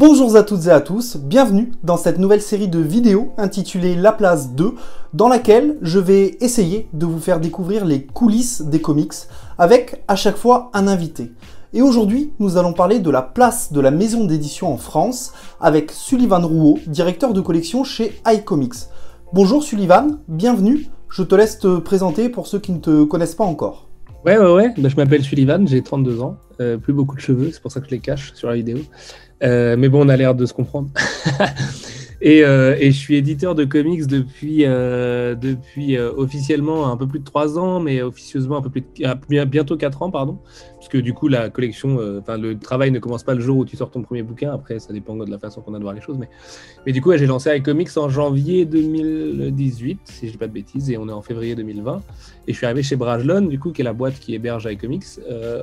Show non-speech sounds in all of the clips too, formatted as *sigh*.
Bonjour à toutes et à tous, bienvenue dans cette nouvelle série de vidéos intitulée La Place 2, dans laquelle je vais essayer de vous faire découvrir les coulisses des comics, avec à chaque fois un invité. Et aujourd'hui, nous allons parler de la place de la maison d'édition en France, avec Sullivan Rouault, directeur de collection chez iComics. Bonjour Sullivan, bienvenue, je te laisse te présenter pour ceux qui ne te connaissent pas encore. Ouais, ouais, ouais, bah, je m'appelle Sullivan, j'ai 32 ans, euh, plus beaucoup de cheveux, c'est pour ça que je les cache sur la vidéo. Euh, mais bon, on a l'air de se comprendre. *laughs* et, euh, et, je suis éditeur de comics depuis, euh, depuis officiellement un peu plus de 3 ans, mais officieusement un peu plus de, ah, bientôt 4 ans, pardon. Parce que du coup, la collection, enfin, le travail ne commence pas le jour où tu sors ton premier bouquin. Après, ça dépend de la façon qu'on a de voir les choses. Mais, mais du coup, j'ai lancé iComics en janvier 2018, si je dis pas de bêtises, et on est en février 2020. Et je suis arrivé chez Brajlon, du coup, qui est la boîte qui héberge iComics,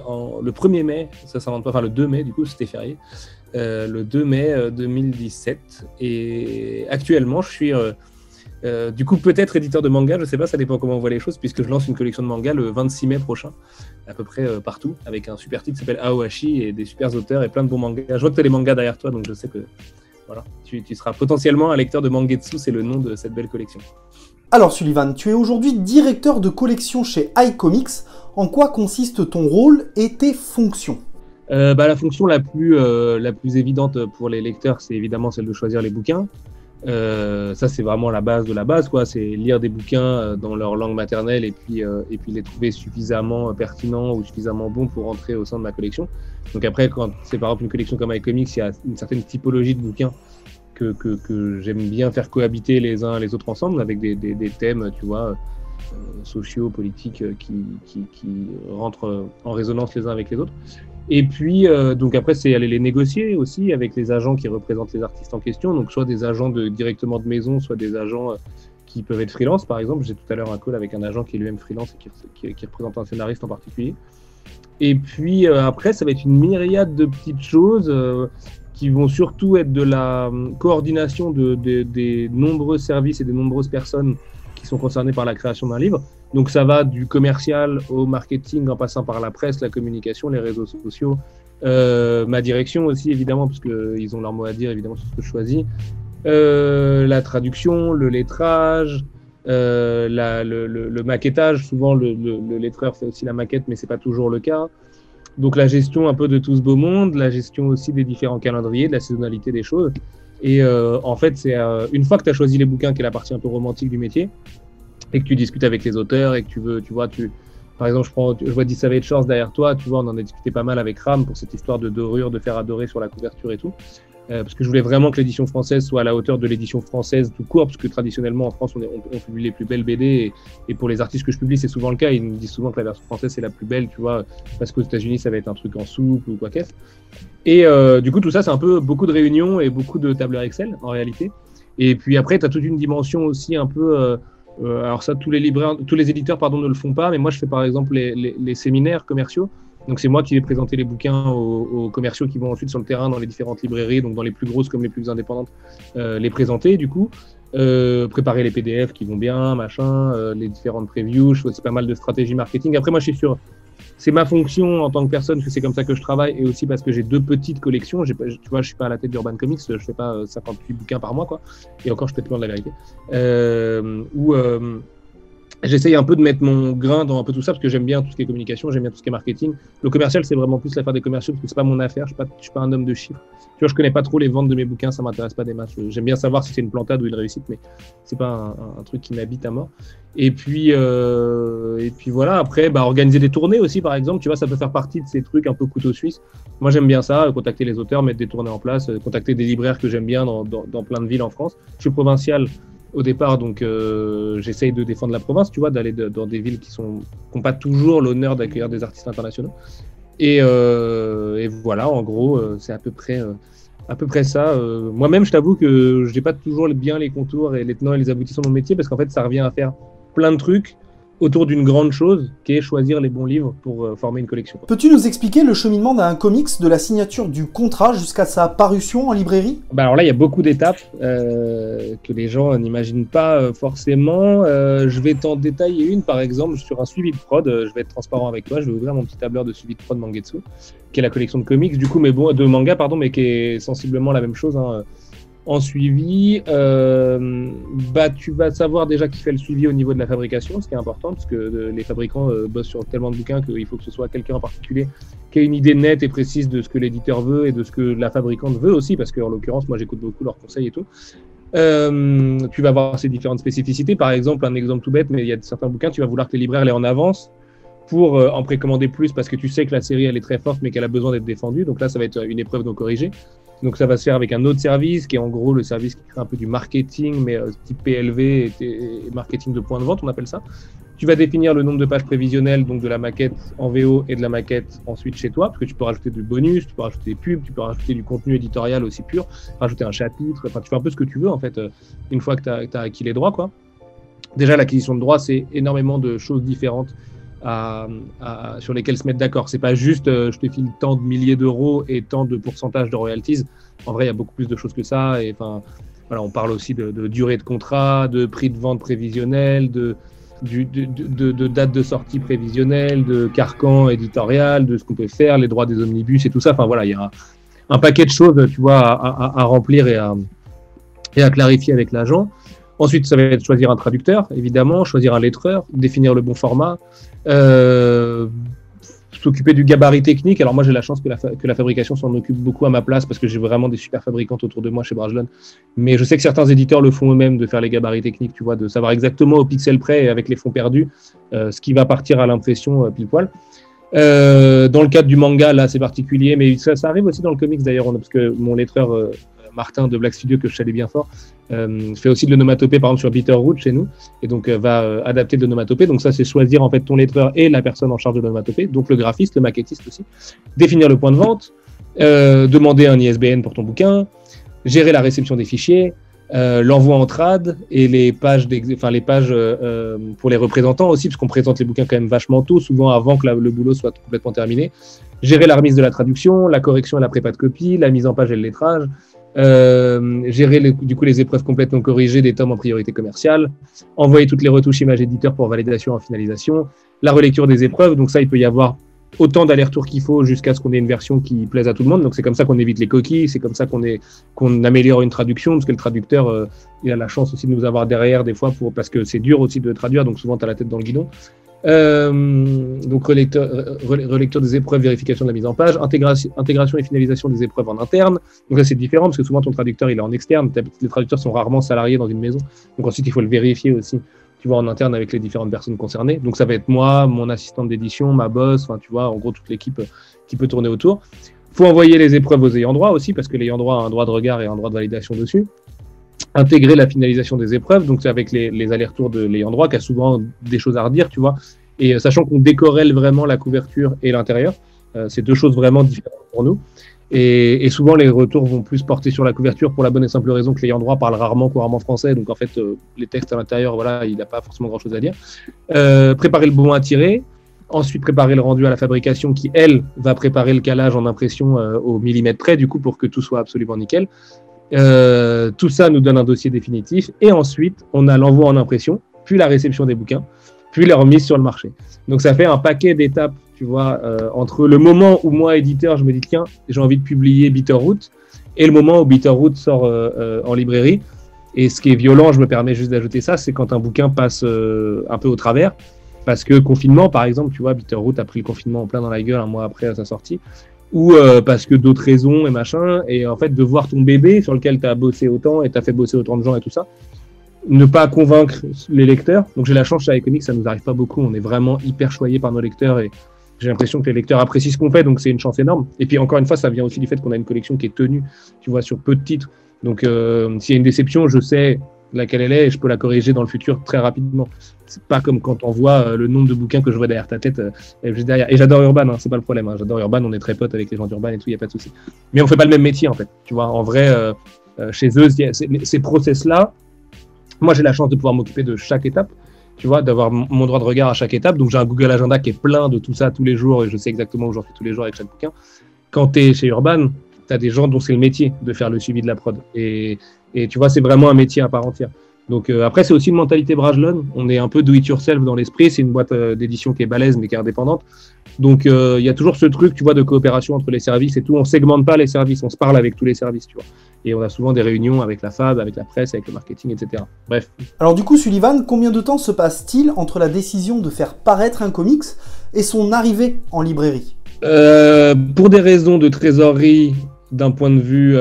en, le 1er mai, ça s'invente pas, enfin le 2 mai, du coup, c'était férié. Euh, le 2 mai 2017. Euh, Et actuellement, je suis euh, du coup peut-être éditeur de manga, je sais pas, ça dépend comment on voit les choses, puisque je lance une collection de manga le 26 mai prochain, à peu près partout, avec un super titre qui s'appelle Aohashi et des super auteurs et plein de bons mangas. Je vois que tu as les mangas derrière toi, donc je sais que voilà, tu, tu seras potentiellement un lecteur de Mangetsu, c'est le nom de cette belle collection. Alors Sullivan, tu es aujourd'hui directeur de collection chez iComics. En quoi consiste ton rôle et tes fonctions? Euh, bah, la fonction la plus, euh, la plus évidente pour les lecteurs, c'est évidemment celle de choisir les bouquins. Euh, ça, c'est vraiment la base de la base, quoi. C'est lire des bouquins dans leur langue maternelle et puis, et puis les trouver suffisamment pertinents ou suffisamment bons pour rentrer au sein de ma collection. Donc après, quand c'est par exemple une collection comme iComics, il y a une certaine typologie de bouquins que, que, que j'aime bien faire cohabiter les uns les autres ensemble avec des, des thèmes, tu vois, sociaux, politiques qui, qui, rentrent en résonance les uns avec les autres. Et puis, euh, donc après, c'est aller les négocier aussi avec les agents qui représentent les artistes en question. Donc, soit des agents directement de maison, soit des agents euh, qui peuvent être freelance, par exemple. J'ai tout à l'heure un call avec un agent qui est lui-même freelance et qui, représente un scénariste en particulier. Et puis, euh, après, ça va être une myriade de petites choses euh, qui vont surtout être de la coordination de, des nombreux services et des nombreuses personnes sont concernées par la création d'un livre. Donc ça va du commercial au marketing en passant par la presse, la communication, les réseaux sociaux, euh, ma direction aussi évidemment parce qu'ils ont leur mot à dire évidemment sur ce que je choisis, euh, la traduction, le lettrage, euh, le, le, maquettage. Souvent le, le, lettreur fait aussi la maquette mais c'est pas toujours le cas. Donc la gestion un peu de tout ce beau monde, la gestion aussi des différents calendriers, de la saisonnalité des choses. Et euh, en fait, c'est euh, une fois que tu as choisi les bouquins, qui est la partie un peu romantique du métier, et que tu discutes avec les auteurs et que tu veux, tu vois, tu, par exemple, je, prends, je vois Savage Shores derrière toi, tu vois, on en a discuté pas mal avec Ram pour cette histoire de dorure, de faire adorer sur la couverture et tout. Euh, parce que je voulais vraiment que l'édition française soit à la hauteur de l'édition française tout court, parce que traditionnellement en France, on, publie les plus belles BD, et, pour les artistes que je publie, c'est souvent le cas. Ils nous disent souvent que la version française c'est la plus belle, tu vois, parce qu'aux États-Unis, ça va être un truc en soupe ou quoi qu'est-ce. Et euh, du coup, tout ça, c'est un peu beaucoup de réunions et beaucoup de tableurs Excel en réalité. Et puis après, tu as toute une dimension aussi un peu. Euh, alors ça, tous les libraires, tous les éditeurs, pardon, ne le font pas, mais moi, je fais par exemple les séminaires commerciaux. Donc c'est moi qui vais présenter les bouquins aux, aux, commerciaux qui vont ensuite sur le terrain dans les différentes librairies, donc dans les plus grosses comme les plus indépendantes, euh, les présenter du coup, euh, préparer les PDF qui vont bien, machin, euh, les différentes previews, je fais pas mal de stratégie marketing. Après moi je suis sur, c'est ma fonction en tant que personne, que c'est comme ça que je travaille, et aussi parce que j'ai deux petites collections. Tu vois, je suis pas à la tête d'Urban Comics, je fais pas 58 bouquins par mois quoi, et encore je peux loin de la vérité. Ou J'essaye un peu de mettre mon grain dans un peu tout ça parce que j'aime bien tout ce qui est communication, j'aime bien tout ce qui est marketing. Le commercial, c'est vraiment plus l'affaire des commerciaux parce que c'est pas mon affaire. Je suis pas, suis pas un homme de chiffres. Tu vois, je connais pas trop les ventes de mes bouquins, ça m'intéresse pas des matchs. J'aime bien savoir si c'est une plantade ou une réussite, mais c'est pas un, truc qui m'habite à mort. Et puis, euh, et puis voilà. Après, bah, organiser des tournées aussi, par exemple. Tu vois, ça peut faire partie de ces trucs un peu couteau suisse. Moi, j'aime bien ça, contacter les auteurs, mettre des tournées en place, contacter des libraires que j'aime bien dans plein de villes en France. Je suis provincial au départ, donc euh, j'essaye de défendre la province, tu vois, d'aller dans des villes qui sont n'ont pas toujours l'honneur d'accueillir des artistes internationaux. Et, euh, voilà, en gros, euh, c'est à peu près à peu près ça. Moi-même, je t'avoue que je n'ai pas toujours bien les contours et les tenants et les aboutissants de mon métier parce qu'en fait, ça revient à faire plein de trucs autour d'une grande chose qui est choisir les bons livres pour euh, former une collection. Peux-tu nous expliquer le cheminement d'un comics de la signature du contrat jusqu'à sa parution en librairie? Bah Alors là, il y a beaucoup d'étapes euh, que les gens n'imaginent pas euh, forcément. je vais t'en détailler une, par exemple, sur un suivi de prod. je vais être transparent avec toi. Je vais ouvrir mon petit tableur de suivi de prod Mangetsu, qui est la collection de comics, du coup, mais bon, de manga, pardon, mais qui est sensiblement la même chose. Hein en suivi, euh, bah, tu vas savoir déjà qui fait le suivi au niveau de la fabrication, ce qui est important, parce que euh, les fabricants euh, bossent sur tellement de bouquins qu'il faut que ce soit quelqu'un en particulier qui ait une idée nette et précise de ce que l'éditeur veut et de ce que la fabricante veut aussi, parce qu'en l'occurrence, moi j'écoute beaucoup leurs conseils et tout. tu vas voir ces différentes spécificités. Par exemple, un exemple tout bête, mais il y a certains bouquins, tu vas vouloir que les libraires les en avance pour en précommander plus parce que tu sais que la série elle est très forte mais qu'elle a besoin d'être défendue. Donc là, ça va être une épreuve non corrigée. Donc ça va se faire avec un autre service qui est en gros le service qui crée un peu du marketing, mais euh, type PLV et, marketing de point de vente, on appelle ça. Tu vas définir le nombre de pages prévisionnelles, donc de la maquette en VO et de la maquette ensuite chez toi, parce que tu peux rajouter du bonus, tu peux rajouter des pubs, tu peux rajouter du contenu éditorial aussi pur, rajouter un chapitre, enfin tu fais un peu ce que tu veux en fait, euh, une fois que tu as, as, acquis les droits. quoi. Déjà l'acquisition de droits, c'est énormément de choses différentes sur lesquels se mettre d'accord. C'est pas juste euh, je te file tant de milliers d'euros et tant de pourcentage de royalties. En vrai, il y a beaucoup plus de choses que ça. Et enfin, voilà, on parle aussi de, durée de contrat, de prix de vente prévisionnel, de, date de sortie prévisionnelle, de carcan éditorial, de ce qu'on peut faire, les droits des omnibus et tout ça. Enfin voilà, il y a un, paquet de choses, tu vois, à, remplir et à, et à clarifier avec l'agent. Ensuite, ça va être choisir un traducteur, évidemment, choisir un lettreur, définir le bon format, s'occuper du gabarit technique. Alors moi, j'ai la chance que la, que la fabrication s'en occupe beaucoup à ma place parce que j'ai vraiment des super fabricantes autour de moi chez Brajlon. Mais je sais que certains éditeurs le font eux-mêmes de faire les gabarits techniques, tu vois, de savoir exactement au pixel près et avec les fonds perdus euh, ce qui va partir à l'impression euh, pile poil. dans le cadre du manga, là, c'est particulier, mais ça, ça, arrive aussi dans le comics d'ailleurs, parce que mon lettreur Martin de Black Studio que je salue bien fort, euh, fait aussi de l'onomatopée par exemple sur Bitterroot chez nous, et donc euh, va euh, adapter de l'onomatopée. Donc ça, c'est choisir en fait ton lettreur et la personne en charge de l'onomatopée, donc le graphiste, le maquettiste aussi, définir le point de vente, demander un ISBN pour ton bouquin, gérer la réception des fichiers, l'envoi en trad et les pages, enfin, les pages pour les représentants aussi, parce qu'on présente les bouquins quand même vachement tôt, souvent avant que le boulot soit complètement terminé. Gérer la remise de la traduction, la correction et la prépa de copie, la mise en page et le lettrage, euh, gérer du coup les épreuves complètement corrigées des tomes en priorité commerciale, envoyer toutes les retouches images éditeurs pour validation en finalisation, la relecture des épreuves. Donc ça, il peut y avoir autant d'allers-retours qu'il faut jusqu'à ce qu'on ait une version qui plaise à tout le monde. Donc c'est comme ça qu'on évite les coquilles, c'est comme ça qu'on qu'on améliore une traduction, parce que le traducteur, euh, il a la chance aussi de nous avoir derrière des fois pour parce que c'est dur aussi de traduire, donc souvent tu as la tête dans le guidon. Euh, donc relecteur, des épreuves, vérification de la mise en page, intégration, et finalisation des épreuves en interne. Donc là c'est différent parce que souvent ton traducteur il est en externe, les traducteurs sont rarement salariés dans une maison. Donc ensuite il faut le vérifier aussi, tu vois, en interne avec les différentes personnes concernées. Donc ça va être moi, mon assistante d'édition, ma boss, enfin tu vois, en gros toute l'équipe qui peut tourner autour. Faut envoyer les épreuves aux ayants droit aussi parce que l'ayant droit a un droit de regard et un droit de validation dessus intégrer la finalisation des épreuves, donc c'est avec les, allers-retours de l'ayant droit qui a souvent des choses à redire, tu vois. Et euh, sachant qu'on décorrèle vraiment la couverture et l'intérieur, euh, c'est deux choses vraiment différentes pour nous. Et, souvent, les retours vont plus porter sur la couverture pour la bonne et simple raison que l'ayant droit parle rarement couramment français. Donc, en fait, euh, les textes à l'intérieur, voilà, il n'a pas forcément grand chose à dire. Préparer le bon à tirer. Ensuite, préparer le rendu à la fabrication qui, elle, va préparer le calage en impression au millimètre près, du coup, pour que tout soit absolument nickel. Euh, tout ça nous donne un dossier définitif. Et ensuite, on a l'envoi en impression, puis la réception des bouquins, puis la remise sur le marché. Donc ça fait un paquet d'étapes, tu vois, euh, entre le moment où moi, éditeur, je me dis, tiens, j'ai envie de publier Bitterroot, et le moment où Bitterroot sort euh, en librairie. Et ce qui est violent, je me permets juste d'ajouter ça, c'est quand un bouquin passe un peu au travers. Parce que confinement, par exemple, tu vois, Bitterroot a pris le confinement en plein dans la gueule un mois après sa sortie ou euh, parce que d'autres raisons et machin, et en fait de voir ton bébé sur lequel tu as bossé autant et tu as fait bosser autant de gens et tout ça, ne pas convaincre les lecteurs. Donc j'ai la chance chez Comics, ça nous arrive pas beaucoup, on est vraiment hyper choyé par nos lecteurs et j'ai l'impression que les lecteurs apprécient ce qu'on fait, donc c'est une chance énorme. Et puis encore une fois, ça vient aussi du fait qu'on a une collection qui est tenue, tu vois, sur peu de titres. Donc euh, s'il y a une déception, je sais laquelle elle est et je peux la corriger dans le futur très rapidement. C'est pas comme quand on voit euh, le nombre de bouquins que je vois derrière ta tête. Euh. Et j'adore Urban, hein, c'est pas le problème. Hein. J'adore Urban, on est très potes avec les gens d'Urban et tout, il y a pas de souci. Mais on fait pas le même métier en fait. Tu vois, en vrai, euh, chez eux, ces process-là, moi j'ai la chance de pouvoir m'occuper de chaque étape. tu vois, d'avoir mon droit de regard à chaque étape. Donc j'ai un Google Agenda qui est plein de tout ça tous les jours et je sais exactement où j'en fais tous les jours avec chaque bouquin. Quand tu es chez Urban, tu as des gens dont c'est le métier de faire le suivi de la prod. Et, et tu vois, c'est vraiment un métier à part entière. Donc euh, après, c'est aussi une mentalité Brajlon. On est un peu do it yourself dans l'esprit. C'est une boîte euh, d'édition qui est balèze mais qui est indépendante. Donc euh, il y a toujours ce truc, tu vois, de coopération entre les services et tout. On segmente pas les services, on se parle avec tous les services, tu vois. Et on a souvent des réunions avec la FAB, avec la presse, avec le marketing, etc. Bref. Alors du coup, Sullivan, combien de temps se passe-t-il entre la décision de faire paraître un comics et son arrivée en librairie? Pour des raisons de trésorerie, d'un point de vue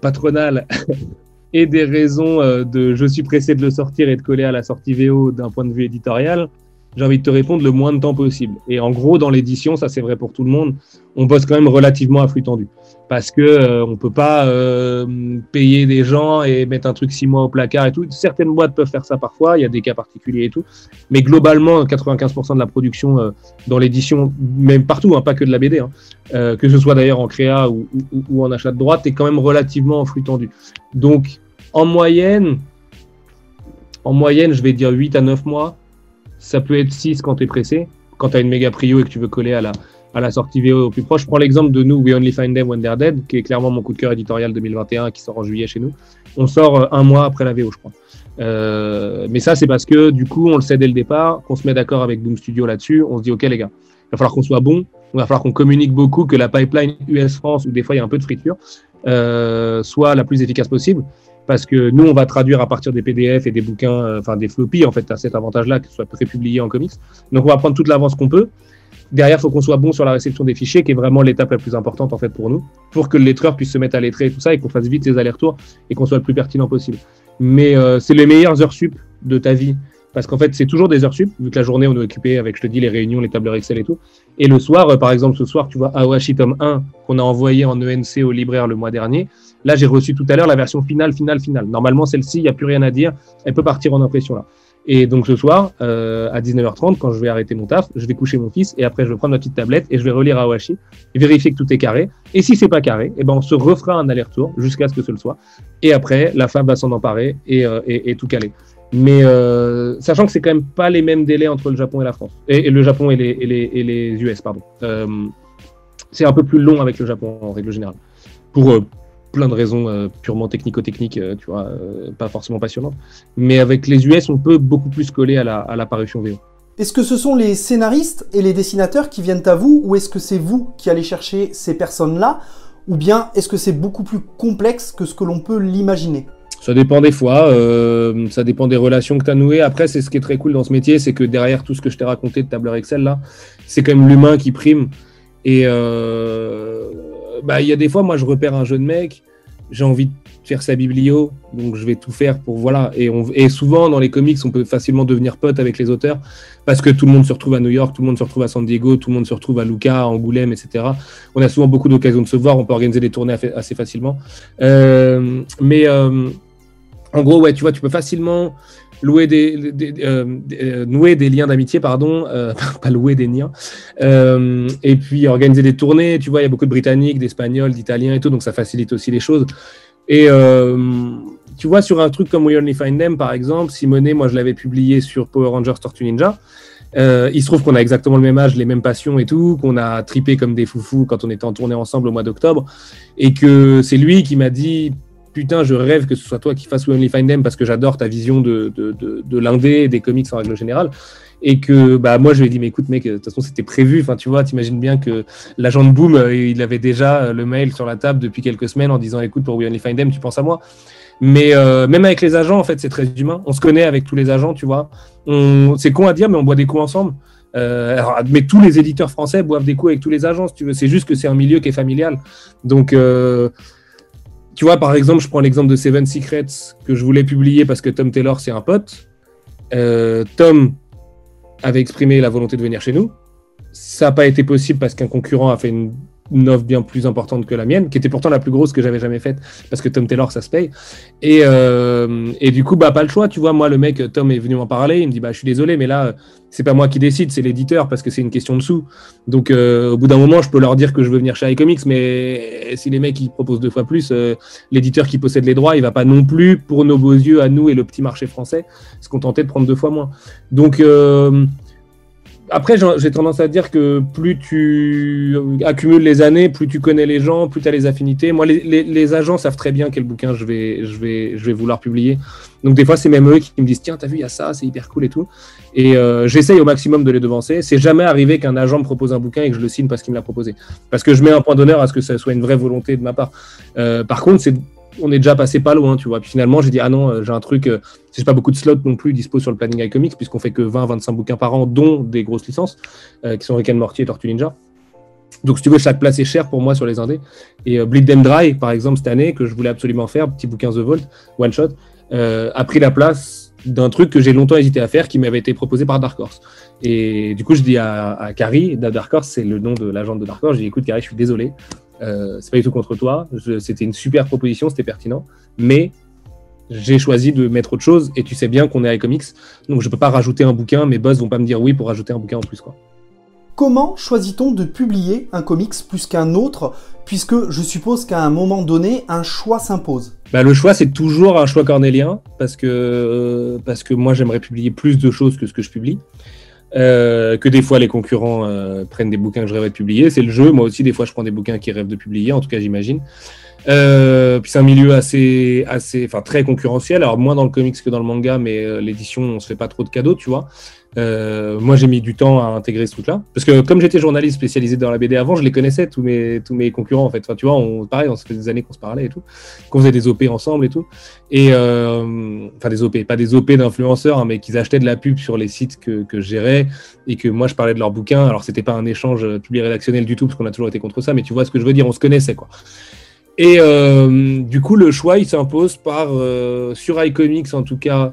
patronal. *laughs* et des raisons euh, de je suis pressé de le sortir et de coller à la sortie VO d'un point de vue éditorial, j'ai envie de te répondre le moins de temps possible. Et en gros, dans l'édition, ça c'est vrai pour tout le monde, on bosse quand même relativement à flux tendu. Parce que euh, on peut pas euh, payer des gens et mettre un truc six mois au placard et tout. Certaines boîtes peuvent faire ça parfois, il y a des cas particuliers et tout. Mais globalement, 95% de la production euh, dans l'édition, même partout, hein, pas que de la BD, hein, euh, que ce soit d'ailleurs en créa ou, en achat de droite, est quand même relativement en flux tendu. Donc, en moyenne, en moyenne, je vais dire 8 à 9 mois ça peut être 6 quand tu es pressé, quand tu as une méga prio et que tu veux coller à la, à la sortie VO au plus proche. Je prends l'exemple de nous, We Only Find Them When They're Dead, qui est clairement mon coup de cœur éditorial 2021 qui sort en juillet chez nous. On sort euh, un mois après la VO, je crois. Euh, mais ça, c'est parce que du coup, on le sait dès le départ, qu'on se met d'accord avec Boom Studio là-dessus. On se dit, OK, les gars, il va falloir qu'on soit bon, il va falloir qu'on communique beaucoup, que la pipeline US-France, où des fois il y a un peu de friture, euh, soit la plus efficace possible parce que nous, on va traduire à partir des PDF et des bouquins, euh, enfin des floppies, en fait, as cet avantage-là, que ce soit prépublié en comics. Donc, on va prendre toute l'avance qu'on peut. Derrière, il faut qu'on soit bon sur la réception des fichiers, qui est vraiment l'étape la plus importante en fait pour nous, pour que le lettreur puisse se mettre à lettrer et tout ça, et qu'on fasse vite ses allers-retours et qu'on soit le plus pertinent possible. Mais euh, c'est les meilleures heures sup de ta vie, parce qu'en fait, c'est toujours des heures sup, vu que la journée, on est occupé avec, je te dis, les réunions, les tableurs Excel et tout. Et le soir, euh, par exemple, ce soir, tu vois, Awashi tome 1, qu'on a envoyé en ENC au libraire le mois dernier, Là, j'ai reçu tout à l'heure la version finale, finale, finale. Normalement, celle-ci, il n'y a plus rien à dire. Elle peut partir en impression là. Et donc ce soir, euh, à 19h30, quand je vais arrêter mon taf, je vais coucher mon fils et après je vais prendre ma petite tablette et je vais relire Awashi vérifier que tout est carré. Et si c'est pas carré, eh ben on se refera un aller-retour jusqu'à ce que ce le soit. Et après, la femme va s'en emparer et, euh, tout caler. Mais euh, sachant que c'est quand même pas les mêmes délais entre le Japon et la France et, le Japon et les, les, US, pardon. Euh, c'est un peu plus long avec le Japon en règle générale. Pour plein de raisons euh, purement technico-techniques, euh, tu vois, euh, pas forcément passionnantes. Mais avec les US, on peut beaucoup plus coller à la, à la parution VO. Est-ce que ce sont les scénaristes et les dessinateurs qui viennent à vous, ou est-ce que c'est vous qui allez chercher ces personnes-là, ou bien est-ce que c'est beaucoup plus complexe que ce que l'on peut l'imaginer? Ça dépend des fois, euh, ça dépend des relations que tu as nouées. Après, c'est ce qui est très cool dans ce métier, c'est que derrière tout ce que je t'ai raconté de tableur Excel, là, c'est quand même l'humain qui prime. Et euh, bah, il y a des fois, moi, je repère un jeune mec, j'ai envie de faire sa biblio, donc je vais tout faire pour voilà. Et, souvent dans les comics, on peut facilement devenir pote avec les auteurs parce que tout le monde se retrouve à New York, tout le monde se retrouve à San Diego, tout le monde se retrouve à Lucas, à Angoulême, etc. On a souvent beaucoup d'occasions de se voir, on peut organiser des tournées assez facilement. Euh, mais euh, en gros, ouais, tu vois, tu peux facilement louer des, euh, euh, nouer des liens d'amitié, pardon, euh, *laughs* pas louer des liens, et puis organiser des tournées. Tu vois, il y a beaucoup de Britanniques, d'Espagnols, d'Italiens et tout, donc ça facilite aussi les choses. Et tu vois, sur un truc comme We Only Find Them, par exemple, Simonet, moi je l'avais publié sur Power Rangers Tortue Ninja. Il se trouve qu'on a exactement le même âge, les mêmes passions et tout, qu'on a tripé comme des foufous quand on était en tournée ensemble au mois d'octobre, et que c'est lui qui m'a dit putain, je rêve que ce soit toi qui fasses We Only Find Them parce que j'adore ta vision de, de, de, l'indé, des comics en règle générale. Et que bah, moi, je lui ai dit, mais écoute, mec, de toute façon, c'était prévu. Enfin, tu vois, t'imagines bien que l'agent de Boom, euh, il avait déjà le mail sur la table depuis quelques semaines en disant, écoute, pour We Only Find Them, tu penses à moi. Mais euh, même avec les agents, en fait, c'est très humain. On se connaît avec tous les agents, tu vois. C'est con à dire, mais on boit des coups ensemble. Euh, mais tous les éditeurs français boivent des coups avec tous les agents, si tu veux. C'est juste que c'est un milieu qui est familial. Donc, euh, tu vois, par exemple, je prends l'exemple de Seven Secrets que je voulais publier parce que Tom Taylor, c'est un pote. Euh, Tom avait exprimé la volonté de venir chez nous. Ça n'a pas été possible parce qu'un concurrent a fait une une offre bien plus importante que la mienne, qui était pourtant la plus grosse que j'avais jamais faite, parce que Tom Taylor, ça se paye. Et, euh, et du coup, bah, pas le choix, tu vois. Moi, le mec, Tom est venu m'en parler, il me dit, bah, je suis désolé, mais là, c'est pas moi qui décide, c'est l'éditeur, parce que c'est une question de sous. Donc, euh, au bout d'un moment, je peux leur dire que je veux venir chez iComics, mais si les mecs, ils proposent deux fois plus, euh, l'éditeur qui possède les droits, il va pas non plus, pour nos beaux yeux, à nous et le petit marché français, se contenter de prendre deux fois moins. Donc, après, j'ai tendance à dire que plus tu accumules les années, plus tu connais les gens, plus tu as les affinités. Moi, les, agents savent très bien quel bouquin je vais, je vais, je vais vouloir publier. Donc, des fois, c'est même eux qui me disent Tiens, t'as vu, il y a ça, c'est hyper cool et tout. Et euh, j'essaye au maximum de les devancer. C'est jamais arrivé qu'un agent me propose un bouquin et que je le signe parce qu'il me l'a proposé. Parce que je mets un point d'honneur à ce que ça soit une vraie volonté de ma part. Euh, par contre, c'est on est déjà passé pas loin, tu vois. Puis finalement, j'ai dit, ah non, euh, j'ai un truc, euh, c'est pas beaucoup de slots non plus dispo sur le planning iComics, puisqu'on fait que 20-25 bouquins par an, dont des grosses licences, euh, qui sont Rick and Morty et Tortue Ninja. Donc, si tu veux, chaque place est chère pour moi sur les indés. Et Bleed Them Dry, par exemple, cette année, que je voulais absolument faire, petit bouquin The Vault, one shot, a pris la place d'un truc que j'ai longtemps hésité à faire, qui m'avait été proposé par Dark Horse. Et du coup, je dis à, à Carrie, Dark Horse, c'est le nom de l'agent de Dark Horse, je dis, écoute, Carrie, je suis désolé, euh, c'est pas du tout contre toi. C'était une super proposition, c'était pertinent. Mais j'ai choisi de mettre autre chose et tu sais bien qu'on est à iComics, donc je peux pas rajouter un bouquin. Mes boss vont pas me dire oui pour rajouter un bouquin en plus. Quoi. Comment choisit-on de publier un comics plus qu'un autre, puisque je suppose qu'à un moment donné, un choix s'impose? Bah, Le choix, c'est toujours un choix cornélien, parce que, euh, parce que moi, j'aimerais publier plus de choses que ce que je publie. Euh, que des fois les concurrents euh, prennent des bouquins que je rêvais de publier. C'est le jeu. Moi aussi, des fois, je prends des bouquins qui rêvent de publier. En tout cas, j'imagine. Euh, puis c'est un milieu assez, assez, enfin très concurrentiel. Alors moins dans le comics que dans le manga, mais l'édition, on se fait pas trop de cadeaux, tu vois. Euh, moi, j'ai mis du temps à intégrer ce truc-là. Parce que comme j'étais journaliste spécialisé dans la BD avant, je les connaissais, tous mes, tous mes concurrents, en fait. Enfin, tu vois, on, pareil, on se fait des années qu'on se parlait et tout, qu'on faisait des OP ensemble et tout. Et, euh, enfin, des OP, pas des OP d'influenceurs, hein, mais qu'ils achetaient de la pub sur les sites que, que je gérais et que moi, je parlais de leurs bouquins. Alors, c'était pas un échange public rédactionnel du tout, parce qu'on a toujours été contre ça, mais tu vois ce que je veux dire, on se connaissait, quoi. Et euh, du coup, le choix, il s'impose par, euh, sur iComics en tout cas, euh,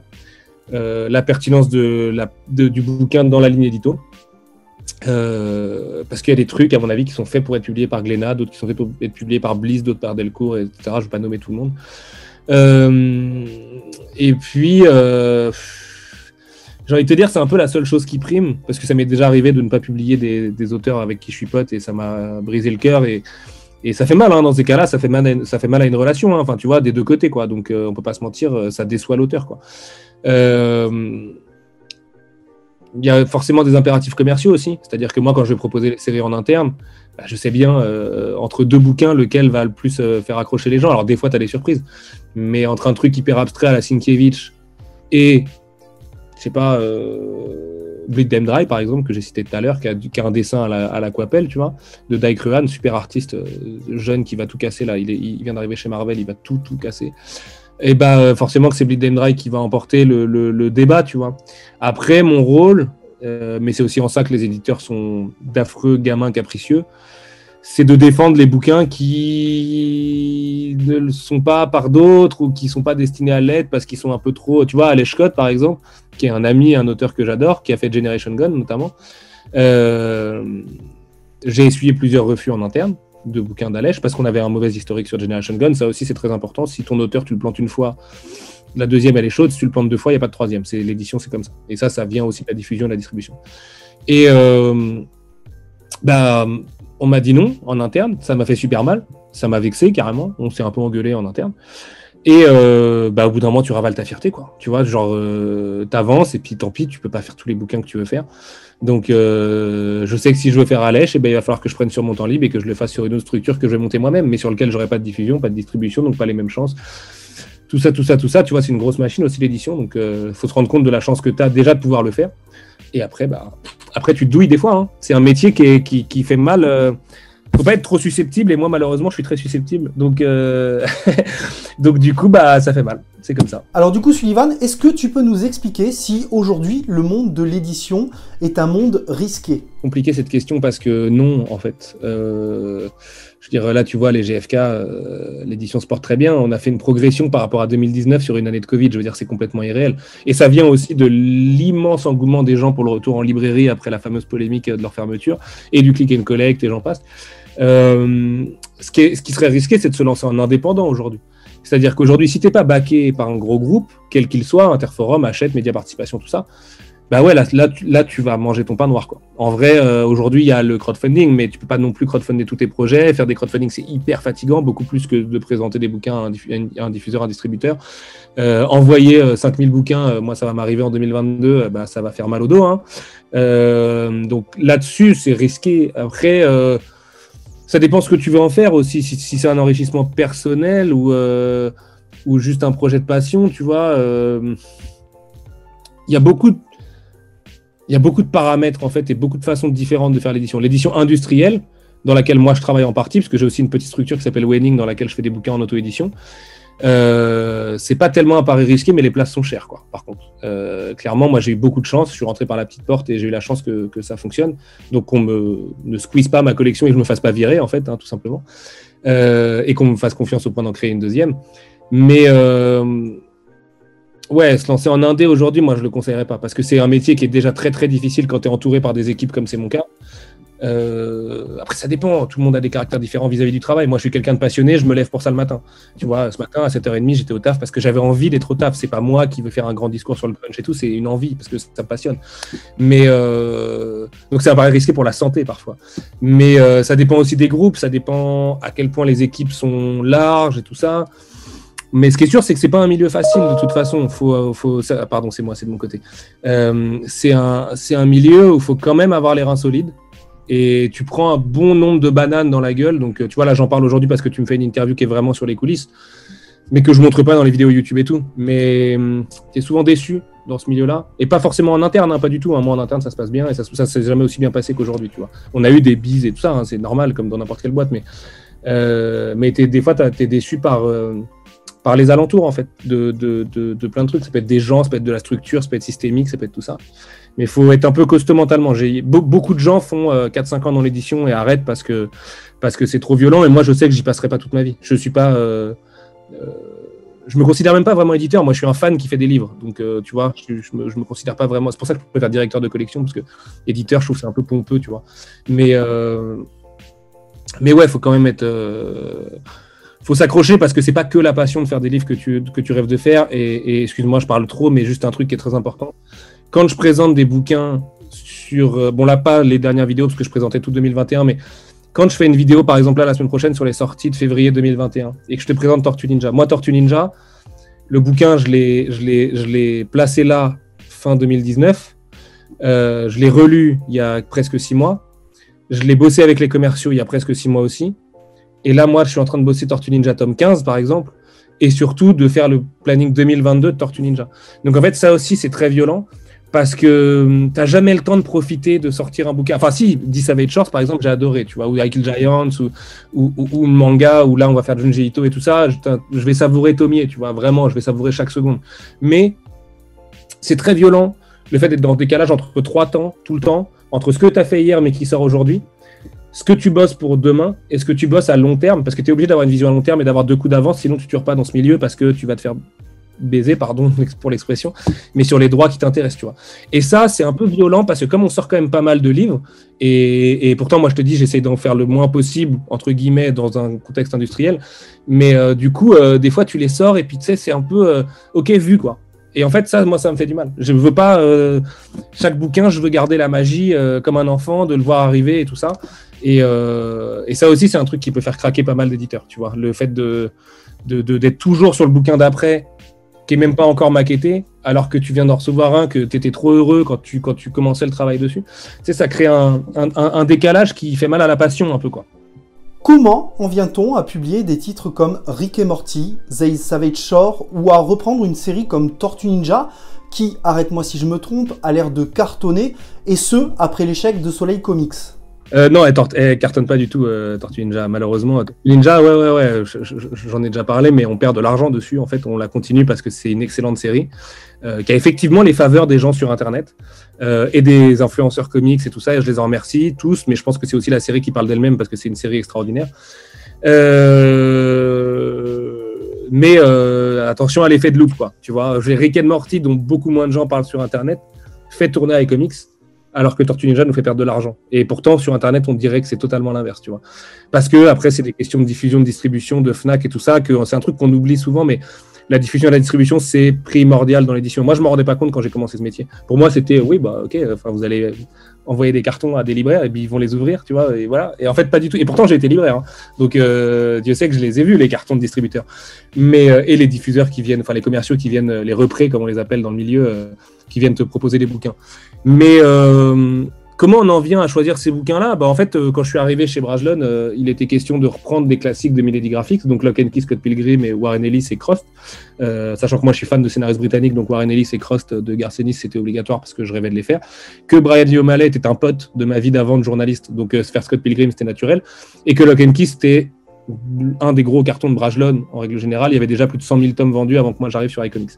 la pertinence du bouquin dans la ligne édito. Euh, parce qu'il y a des trucs, à mon avis, qui sont faits pour être publiés par Glénat, d'autres qui sont faits pour être publiés par Bliss, d'autres par Delcourt, etc. Je ne vais pas nommer tout le monde. Euh, et puis, j'ai envie de te dire, c'est un peu la seule chose qui prime, parce que ça m'est déjà arrivé de ne pas publier des, auteurs avec qui je suis pote et ça m'a brisé le cœur. Et, ça fait mal hein, dans ces cas-là, ça, fait mal à, ça fait mal à une relation, hein. tu vois, des deux côtés, quoi. Donc on peut pas se mentir, ça déçoit l'auteur, quoi. Euh, il y a forcément des impératifs commerciaux aussi. C'est-à-dire que moi, quand je vais proposer les séries en interne, bah, je sais bien, euh, entre deux bouquins, lequel va le plus euh, faire accrocher les gens. Alors, des fois, tu as des surprises. Mais entre un truc hyper abstrait à la Sienkiewicz et, je sais pas, Bleed Them Dry, par exemple, que j'ai cité tout à l'heure, qui, a, un dessin à la, tu vois, de Dai Kruhan, super artiste jeune qui va tout casser là. Il, il vient d'arriver chez Marvel, il va tout, tout casser et bah forcément que c'est Bleed Dry qui va emporter le, le, débat, tu vois. Après, mon rôle, euh, mais c'est aussi en ça que les éditeurs sont d'affreux gamins capricieux, c'est de défendre les bouquins qui ne le sont pas par d'autres ou qui sont pas destinés à l'être parce qu'ils sont un peu trop. Tu vois, Alex Scott, par exemple, qui est un ami, un auteur que j'adore, qui a fait Generation Gun notamment. Euh, j'ai essuyé plusieurs refus en interne de bouquins d'Alèche parce qu'on avait un mauvais historique sur Generation Gun. Ça aussi, c'est très important. Si ton auteur, tu le plantes une fois, la deuxième, elle est chaude. Si tu le plantes deux fois, il n'y a pas de troisième. C'est l'édition, c'est comme ça. Et ça, ça vient aussi de la diffusion de la distribution. Et euh, bah, on m'a dit non en interne. Ça m'a fait super mal. Ça m'a vexé carrément. On s'est un peu engueulé en interne. Et euh, bah, au bout d'un moment, tu ravales ta fierté, quoi. Tu vois, genre, euh, t'avances et puis tant pis, tu peux pas faire tous les bouquins que tu veux faire. Donc, euh, je sais que si je veux faire à eh ben, il va falloir que je prenne sur mon temps libre et que je le fasse sur une autre structure que je vais monter moi-même, mais sur lequel j'aurai pas de diffusion, pas de distribution, donc pas les mêmes chances. Tout ça, tout ça, tout ça, tu vois, c'est une grosse machine aussi l'édition, donc euh, faut se rendre compte de la chance que tu as déjà de pouvoir le faire. Et après, bah, après tu te douilles des fois. Hein. C'est un métier qui, qui, qui fait mal. Euh, faut pas être trop susceptible et moi malheureusement je suis très susceptible. Donc euh, *laughs* donc du coup bah ça fait mal. C'est comme ça. Alors du coup Sullivan est-ce que tu peux nous expliquer si aujourd'hui le monde de l'édition est un monde risqué? Compliqué cette question parce que non en fait. Euh, je veux dire là tu vois les GFK euh, l'édition se porte très bien. On a fait une progression par rapport à 2019 sur une année de Covid. Je veux dire c'est complètement irréel. Et ça vient aussi de l'immense engouement des gens pour le retour en librairie après la fameuse polémique de leur fermeture et du click and collect et j'en passe ce, qui ce qui serait risqué, c'est de se lancer en indépendant aujourd'hui. C'est-à-dire qu'aujourd'hui, si tu n'es pas backé par un gros groupe, quel qu'il soit, Interforum, Hachette, Média Participation, tout ça, bah ouais, là, là, tu vas manger ton pain noir. En vrai, euh, aujourd'hui, il y a le crowdfunding, mais tu peux pas non plus crowdfunder tous tes projets. Faire des crowdfunding, c'est hyper fatigant, beaucoup plus que de présenter des bouquins à un, diffuseur, un distributeur. Euh, envoyer 5000 euh, bouquins, moi, ça va m'arriver en 2022, bah, ça va faire mal au dos. Hein. donc là-dessus, c'est risqué. Après, ça dépend ce que tu veux en faire aussi. Si, c'est un enrichissement personnel ou, ou juste un projet de passion, tu vois. Il y a beaucoup de y a beaucoup de paramètres en fait et beaucoup de façons différentes de faire l'édition. L'édition industrielle, dans laquelle moi je travaille en partie, parce que j'ai aussi une petite structure qui s'appelle Wenning, dans laquelle je fais des bouquins en auto-édition. Euh, c'est pas tellement un pari risqué, mais les places sont chères, quoi. Par contre, euh, clairement, moi j'ai eu beaucoup de chance. Je suis rentré par la petite porte et j'ai eu la chance que, que, ça fonctionne. Donc qu'on me ne squeeze pas ma collection et que je me fasse pas virer, en fait, hein, tout simplement, euh, et qu'on me fasse confiance au point d'en créer une deuxième. Mais Ouais, se lancer en indé aujourd'hui, moi je le conseillerais pas parce que c'est un métier qui est déjà très très difficile quand tu es entouré par des équipes comme c'est mon cas. Euh, après, ça dépend. Tout le monde a des caractères différents vis-à-vis du travail. Moi, je suis quelqu'un de passionné. Je me lève pour ça le matin. Tu vois, ce matin à 7h30, j'étais au taf parce que j'avais envie d'être au taf. C'est pas moi qui veux faire un grand discours sur le punch et tout. C'est une envie parce que ça me passionne. Mais euh... donc, ça paraît risqué pour la santé parfois. Mais euh, ça dépend aussi des groupes. Ça dépend à quel point les équipes sont larges et tout ça. Mais ce qui est sûr, c'est que c'est pas un milieu facile de toute façon. Faut, euh, faut, pardon, c'est moi, c'est de mon côté. C'est un, un milieu où il faut quand même avoir les reins solides. Et tu prends un bon nombre de bananes dans la gueule. Donc, euh, tu vois, là, j'en parle aujourd'hui parce que tu me fais une interview qui est vraiment sur les coulisses, mais que je montre pas dans les vidéos YouTube et tout. Mais tu es souvent déçu dans ce milieu-là. Et pas forcément en interne, hein, pas du tout. Hein. Moi, en interne, ça se passe bien et ça, ça s'est jamais aussi bien passé qu'aujourd'hui, tu vois. On a eu des bises et tout ça, hein, c'est normal, comme dans n'importe quelle boîte, mais, mais des fois, tu es déçu par par les alentours en fait de, de, plein de trucs. Ça peut être des gens, ça peut être de la structure, ça peut être systémique, ça peut être tout ça. Mais il faut être un peu costaud mentalement. Beaucoup de gens font 4-5 euh, ans dans l'édition et arrêtent parce que parce que c'est trop violent. Et moi, je sais que j'y passerai pas toute ma vie. Je suis pas euh, euh, je me considère même pas vraiment éditeur. Moi, je suis un fan qui fait des livres. Donc, tu vois, je, me, me considère pas vraiment. C'est pour ça que je préfère directeur de collection parce que éditeur, je trouve c'est un peu pompeux, tu vois. Mais, mais ouais, faut quand même être faut s'accrocher parce que c'est pas que la passion de faire des livres que tu, que tu rêves de faire. Et, excuse-moi, je parle trop, mais juste un truc qui est très important. Quand je présente des bouquins sur, euh, bon là pas les dernières vidéos parce que je présentais tout 2021, mais quand je fais une vidéo par exemple là la semaine prochaine sur les sorties de février 2021 et que je te présente Tortue Ninja, moi Tortue Ninja, le bouquin je l'ai, placé là fin 2019, euh, je l'ai relu il y a presque six mois, je l'ai bossé avec les commerciaux il y a presque six mois aussi. Et là, moi, je suis en train de bosser Tortue Ninja tome 15, par exemple, et surtout de faire le planning 2022 de Tortue Ninja. Donc, en fait, ça aussi, c'est très violent parce que hum, tu n'as jamais le temps de profiter de sortir un bouquin. Enfin, si, 10 Savage Shorts, par exemple, j'ai adoré, tu vois, ou Kill Giants, ou, ou, ou, le manga, où là, on va faire Junji Ito et tout ça. Je, vais savourer Tomie, tu vois, vraiment, je vais savourer chaque seconde. Mais c'est très violent, le fait d'être dans le décalage entre trois temps, tout le temps, entre ce que tu as fait hier mais qui sort aujourd'hui, ce que tu bosses pour demain et ce que tu bosses à long terme, parce que tu es obligé d'avoir une vision à long terme et d'avoir deux coups d'avance, sinon tu ne tues pas dans ce milieu parce que tu vas te faire baiser, pardon *laughs* pour l'expression, mais sur les droits qui t'intéressent, tu vois. Et ça, c'est un peu violent parce que comme on sort quand même pas mal de livres, et, pourtant, moi, je te dis, j'essaie d'en faire le moins possible, entre guillemets, dans un contexte industriel, mais euh, du coup, euh, des fois, tu les sors et puis, tu sais, c'est un peu, euh, ok, vu, quoi. Et en fait, ça, moi, ça me fait du mal. Je veux pas, chaque bouquin, je veux garder la magie comme un enfant, de le voir arriver et tout ça. Euh, et, ça aussi, c'est un truc qui peut faire craquer pas mal d'éditeurs, tu vois. Le fait de, d'être toujours sur le bouquin d'après, qui est même pas encore maquetté, alors que tu viens d'en recevoir un, que tu étais trop heureux quand tu, quand tu commençais le travail dessus. Tu ça crée un, un, décalage qui fait mal à la passion, un peu, quoi. Comment en vient-on à publier des titres comme Rick et Morty, The Savage Shore, ou à reprendre une série comme Tortue Ninja, qui, arrête-moi si je me trompe, a l'air de cartonner, et ce, après l'échec de Soleil Comics? Euh, non, elle, elle, cartonne pas du tout, euh, Tortue Ninja, malheureusement. Ninja, ouais, ouais, ouais, j'en ai déjà parlé, mais on perd de l'argent dessus. En fait, on la continue parce que c'est une excellente série euh, qui a effectivement les faveurs des gens sur Internet euh, et des influenceurs comics et tout ça. Et je les en remercie tous, mais je pense que c'est aussi la série qui parle d'elle-même parce que c'est une série extraordinaire. mais attention à l'effet de loupe, quoi. Tu vois, j'ai Rick and Morty, dont beaucoup moins de gens parlent sur Internet, fait tourner avec comics alors que Tortue Ninja nous fait perdre de l'argent. Et pourtant, sur Internet, on dirait que c'est totalement l'inverse, tu vois. Parce que après, c'est des questions de diffusion, de distribution, de Fnac et tout ça, que c'est un truc qu'on oublie souvent, mais la diffusion et la distribution, c'est primordial dans l'édition. Moi, je me rendais pas compte quand j'ai commencé ce métier. Pour moi, c'était, oui, bah, ok, enfin, vous allez envoyer des cartons à des libraires et puis ils vont les ouvrir, tu vois, et voilà. Et en fait, pas du tout. Et pourtant, j'ai été libraire. Hein. Donc, euh, Dieu sait que je les ai vus, les cartons de distributeurs. Mais, euh, et les diffuseurs qui viennent, enfin, les commerciaux qui viennent, les représ, comme on les appelle dans le milieu, euh, qui viennent te proposer des bouquins. Mais, Comment on en vient à choisir ces bouquins-là? Bah, En fait, euh, quand je suis arrivé chez Brajlon, euh, il était question de reprendre des classiques de Milady Graphics, donc Lock and Key, Scott Pilgrim et Warren Ellis et Crost. Euh, sachant que moi, je suis fan de scénaristes britanniques, donc Warren Ellis et Crost de Garcenis, c'était obligatoire parce que je rêvais de les faire. Que Brian Lee était un pote de ma vie d'avant de journaliste, donc faire Scott Pilgrim, c'était naturel. Et que Lock and Key, c'était un des gros cartons de Brajlon, en règle générale. Il y avait déjà plus de 100 000 tomes vendus avant que moi j'arrive sur iComics.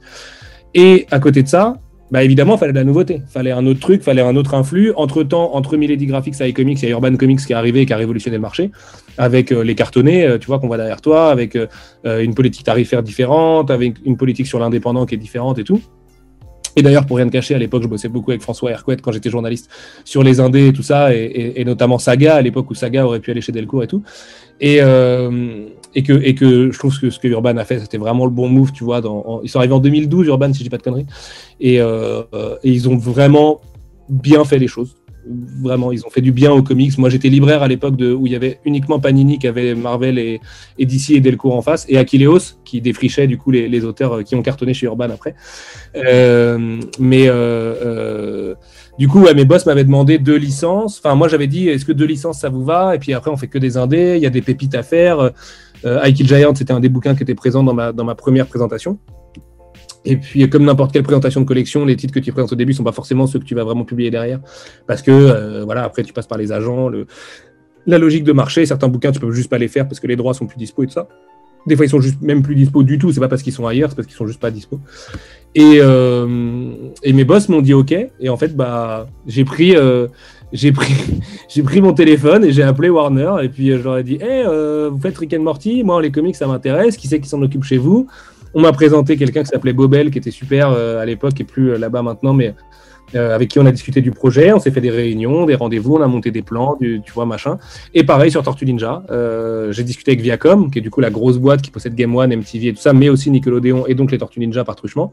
Et à côté de ça, bah évidemment, fallait de la nouveauté. Il fallait un autre truc, fallait un autre influx. Entre temps, entre Milady Graphics et iComics, il y a Urban Comics qui est arrivé et qui a révolutionné le marché, avec euh, les cartonnés, euh, tu vois, qu'on voit derrière toi, avec euh, une politique tarifaire différente, avec une politique sur l'indépendant qui est différente et tout. Et d'ailleurs, pour rien te cacher, à l'époque, je bossais beaucoup avec François Hercouet quand j'étais journaliste sur les indés et tout ça, et, notamment Saga, à l'époque où Saga aurait pu aller chez Delcourt et tout. Et, et que, et que je trouve que ce que Urban a fait, c'était vraiment le bon move, tu vois. Ils sont arrivés en 2012, Urban, si je dis pas de conneries. Et, euh, et, ils ont vraiment bien fait les choses. Vraiment, ils ont fait du bien aux comics. Moi, j'étais libraire à l'époque où il y avait uniquement Panini qui avait Marvel et, et DC et Delcourt en face, et Aquileos qui défrichait du coup les, auteurs euh, qui ont cartonné chez Urban après. Euh, mais du coup, mes boss m'avaient demandé deux licences. Enfin, moi, j'avais dit, est-ce que deux licences, ça vous va? Et puis après, on fait que des indés. Il y a des pépites à faire. Euh, I Kill Giant, c'était un des bouquins qui était présent dans ma, dans ma première présentation. Et puis, comme n'importe quelle présentation de collection, les titres que tu présentes au début ne sont pas forcément ceux que tu vas vraiment publier derrière. Parce que, euh, voilà, après, tu passes par les agents, la logique de marché. Certains bouquins, tu peux juste pas les faire parce que les droits sont plus dispo et tout ça. Des fois, ils sont juste même plus dispo du tout. C'est pas parce qu'ils sont ailleurs, c'est parce qu'ils sont juste pas dispo. Et, euh, mes boss m'ont dit OK. Et en fait, bah, j'ai pris, euh, *laughs* j'ai pris, mon téléphone et j'ai appelé Warner. Et puis, je leur ai dit Hey, euh, vous faites Rick and Morty Moi, les comics, ça m'intéresse. Qui c'est qui s'en occupe chez vous? On m'a présenté quelqu'un qui s'appelait Bobel, qui était super à l'époque et plus là-bas maintenant, mais euh, avec qui on a discuté du projet, on s'est fait des réunions, des rendez-vous, on a monté des plans, tu vois, machin. Et pareil sur Tortue Ninja, euh, j'ai discuté avec Viacom, qui est du coup la grosse boîte qui possède Game One, MTV et tout ça, mais aussi Nickelodeon et donc les Tortues Ninja par truchement.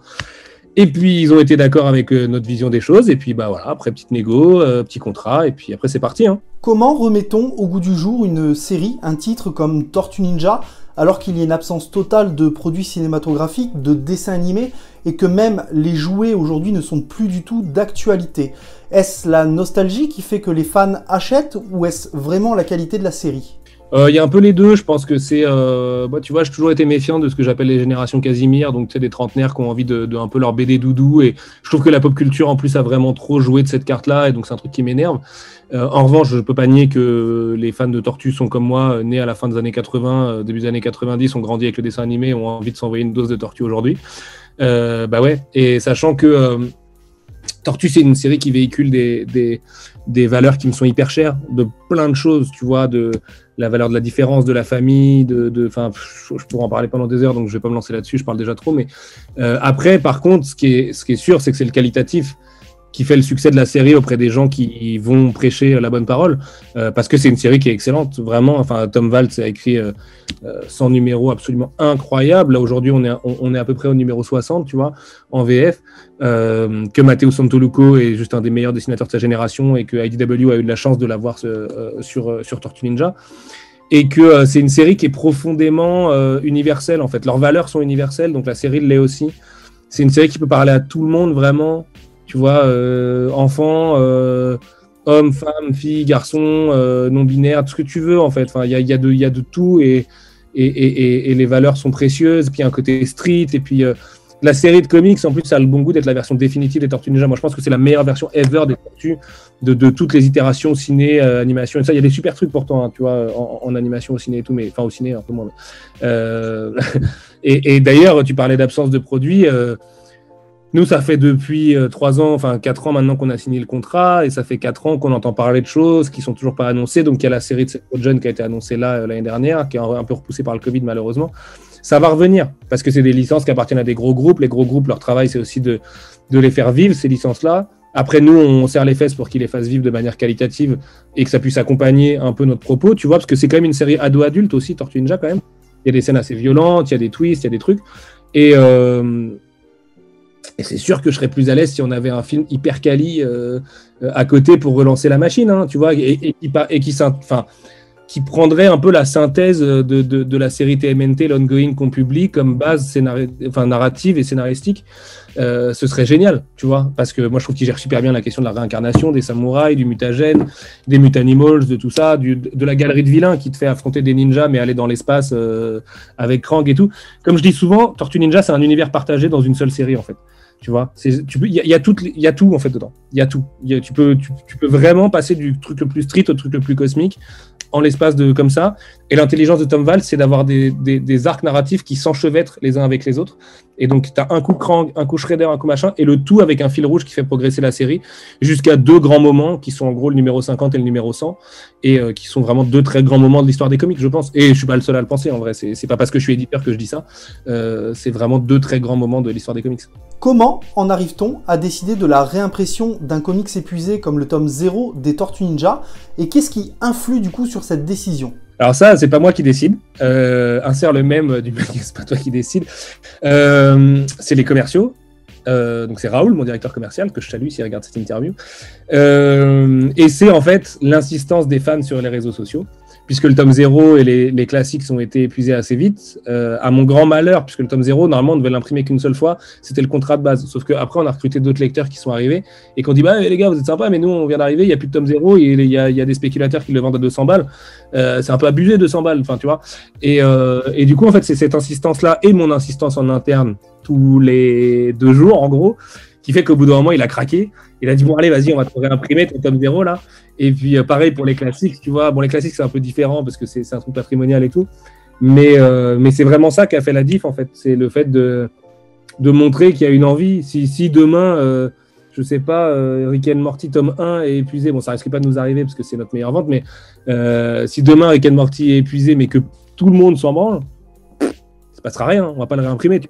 Et puis ils ont été d'accord avec euh, notre vision des choses, et puis bah voilà, après petite négo, petit contrat, et puis après c'est parti. Hein. Comment remettons au goût du jour une série, un titre comme Tortue Ninja alors qu'il y a une absence totale de produits cinématographiques, de dessins animés, et que même les jouets aujourd'hui ne sont plus du tout d'actualité? Est-ce la nostalgie qui fait que les fans achètent, ou est-ce vraiment la qualité de la série? Il euh, y a un peu les deux. Je pense que c'est. Euh, tu vois, j'ai toujours été méfiant de ce que j'appelle les générations Casimir, donc tu sais, des trentenaires qui ont envie de, un peu leur BD doudou. Et je trouve que la pop culture, en plus, a vraiment trop joué de cette carte-là, et donc c'est un truc qui m'énerve. Euh, en revanche, je peux pas nier que les fans de Tortue sont comme moi, nés à la fin des années 80, début des années 90, ont grandi avec le dessin animé, ont envie de s'envoyer une dose de Tortue aujourd'hui. bah ouais. Et sachant que Tortue, c'est une série qui véhicule des, valeurs qui me sont hyper chères, de plein de choses, tu vois, de la valeur de la différence, de la famille, de, de je, pourrais en parler pendant des heures, donc je vais pas me lancer là-dessus, je parle déjà trop. Mais euh, après, par contre, ce qui est, ce qui est sûr, c'est que c'est le qualitatif qui fait le succès de la série auprès des gens qui vont prêcher la bonne parole, euh, parce que c'est une série qui est excellente, vraiment. Enfin, Tom Waltz a écrit euh, 100 euh, numéros absolument incroyables. Là, aujourd'hui, on est, on, est à peu près au numéro 60, tu vois, en VF, euh, que Matteo Santoluco est juste un des meilleurs dessinateurs de sa génération et que IDW a eu de la chance de l'avoir sur, sur Tortue Ninja. Et que c'est une série qui est profondément universelle, en fait. Leurs valeurs sont universelles, donc la série l'est aussi. C'est une série qui peut parler à tout le monde, vraiment tu vois, euh, enfant, euh, homme, femme, fille, garçon, euh, non-binaire, tout ce que tu veux en fait. Enfin, il y a, y, a de, y a tout et, les valeurs sont précieuses. Puis un côté street et puis la série de comics, en plus, ça a le bon goût d'être la version définitive des Tortues Ninja. Moi, je pense que c'est la meilleure version ever des Tortues, de, toutes les itérations ciné, animation et ça. Il y a des super trucs pourtant, hein, tu vois, en, animation, au ciné et tout, mais enfin au ciné un peu moins. Euh, *laughs* et, d'ailleurs, tu parlais d'absence de produits. Euh, nous, ça fait depuis euh, trois ans, enfin quatre ans maintenant qu'on a signé le contrat, et ça fait quatre ans qu'on entend parler de choses qui sont toujours pas annoncées. Donc, il y a la série de cette jeune qui a été annoncée là euh, l'année dernière, qui est un peu repoussée par le Covid malheureusement. Ça va revenir parce que c'est des licences qui appartiennent à des gros groupes. Les gros groupes, leur travail, c'est aussi de, les faire vivre ces licences-là Après, nous, on serre les fesses pour qu'il les fasse vivre de manière qualitative et que ça puisse accompagner un peu notre propos, tu vois, parce que c'est quand même une série ado-adulte aussi, Tortue Ninja, quand même. Il y a des scènes assez violentes, il y a des twists, il y a des trucs. Et, euh, et c'est sûr que je serais plus à l'aise si on avait un film hyper quali euh, à côté pour relancer la machine, hein, tu vois, et, qui, prendrait un peu la synthèse de, la série TMNT, l'ongoing qu'on publie, comme base enfin, narrative et scénaristique. Euh, ce serait génial, tu vois, parce que moi je trouve qu'il gère super bien la question de la réincarnation des samouraïs, du mutagène, des mutanimals, de tout ça, de la galerie de vilains qui te fait affronter des ninjas mais aller dans l'espace euh, avec Krang et tout. Comme je dis souvent, Tortue Ninja c'est un univers partagé dans une seule série en fait. Tu vois, il y, a, tout, y a tout en fait dedans. Il y a tout. Tu, peux, tu, tu, peux vraiment passer du truc le plus street au truc le plus cosmique en l'espace de comme ça. Et l'intelligence de Tom Valls, c'est d'avoir des, arcs narratifs qui s'enchevêtrent les uns avec les autres. Et donc, tu as un coup Krang, un coup Shredder, un coup machin, et le tout avec un fil rouge qui fait progresser la série jusqu'à deux grands moments qui sont en gros le numéro 50 et le numéro 100, et euh, qui sont vraiment deux très grands moments de l'histoire des comics, je pense. Et je suis pas le seul à le penser en vrai, c'est pas parce que je suis éditeur que je dis ça, euh, c'est vraiment deux très grands moments de l'histoire des comics. Comment en arrive-t-on à décider de la réimpression d'un comics épuisé comme le tome 0 des Tortues Ninja, et qu'est-ce qui influe du coup sur cette décision alors ça, c'est pas moi qui décide. Euh, insère le même du *laughs* c'est pas toi qui décide. Euh, c'est les commerciaux. Euh, donc c'est Raoul, mon directeur commercial, que je salue s'il regarde cette interview. Et c'est en fait l'insistance des fans sur les réseaux sociaux puisque le tome 0 et les, classiques ont été épuisés assez vite, euh, à mon grand malheur, puisque le tome 0, normalement, on devait l'imprimer qu'une seule fois, c'était le contrat de base. Sauf qu'après, on a recruté d'autres lecteurs qui sont arrivés et qu'on dit bah, les gars, vous êtes sympas, mais nous, on vient d'arriver, il n'y a plus de tome 0, il y a, il y a des spéculateurs qui le vendent à 200 balles. Euh, c'est un peu abusé, 200 balles, enfin, tu vois. Et, euh, et du coup, en fait, c'est cette insistance-là et mon insistance en interne tous les deux jours, en gros, qui fait qu'au bout d'un moment, il a craqué. Il a dit bon allez vas-y on va te réimprimer ton tome 0 là et puis euh, pareil pour les classiques tu vois. Bon les classiques c'est un peu différent parce que c'est un truc patrimonial et tout. Mais euh, mais c'est vraiment ça qui a fait la diff en fait. C'est le fait de de montrer qu'il y a une envie. Si, si demain euh, je sais pas euh, Rick and Morty tome 1 est épuisé bon ça risque pas de nous arriver parce que c'est notre meilleure vente mais euh, si demain Rick and Morty est épuisé mais que tout le monde s'en branle ça passera rien. On va pas le réimprimer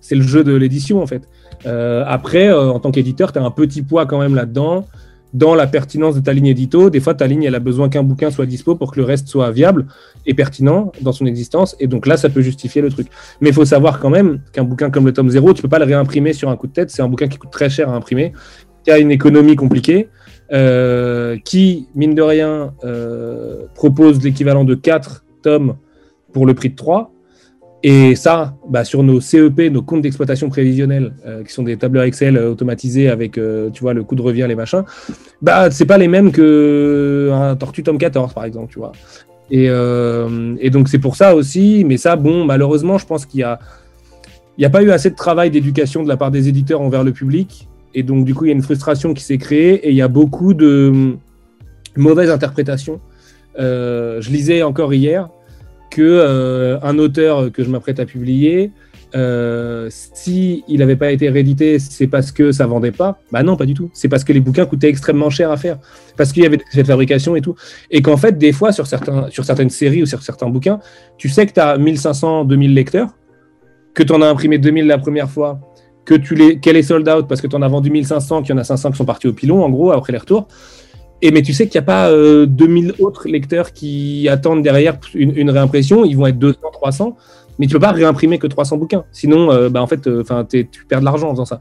c'est le jeu de l'édition en fait. Après, en tant qu'éditeur, tu as un petit poids quand même là-dedans, dans la pertinence de ta ligne édito. Des fois, ta ligne, elle a besoin qu'un bouquin soit dispo pour que le reste soit viable et pertinent dans son existence. Et donc là, ça peut justifier le truc. Mais il faut savoir quand même qu'un bouquin comme le tome 0, tu peux pas le réimprimer sur un coup de tête. C'est un bouquin qui coûte très cher à imprimer, qui a une économie compliquée, euh, qui, mine de rien, euh, propose l'équivalent de 4 tomes pour le prix de 3. Et ça, bah, sur nos CEP, nos comptes d'exploitation prévisionnels, euh, qui sont des tableurs Excel euh, automatisés avec, euh, tu vois, le coût de revient, les machins, bah, c'est pas les mêmes que un Tortue Tome 14, par exemple, tu vois. Et, et donc, c'est pour ça aussi, mais ça, bon, malheureusement, je pense qu'il y a, il n'y a pas eu assez de travail d'éducation de la part des éditeurs envers le public. Et donc, du coup, il y a une frustration qui s'est créée et il y a beaucoup de mauvaises interprétations. Je lisais encore hier que euh, un auteur que je m'apprête à publier, euh, si il n'avait pas été réédité, c'est parce que ça vendait pas. Bah non, pas du tout. C'est parce que les bouquins coûtaient extrêmement cher à faire, parce qu'il y avait cette fabrication et tout. Et qu'en fait, des fois, sur, certaines séries ou sur certains bouquins, tu sais que tu as 1500, 2000 lecteurs, que tu en as imprimé 2000 la première fois, que tu les, qu'elle est sold out parce que tu en as vendu 1500, qu'il y en a 500 qui sont partis au pilon, en gros, après les retours. Et mais tu sais qu'il n'y a pas euh, 2000 autres lecteurs qui attendent derrière une, réimpression. Ils vont être 200, 300. Mais tu peux pas réimprimer que 300 bouquins. Sinon, euh, bah, en fait, enfin, tu perds de l'argent en faisant ça.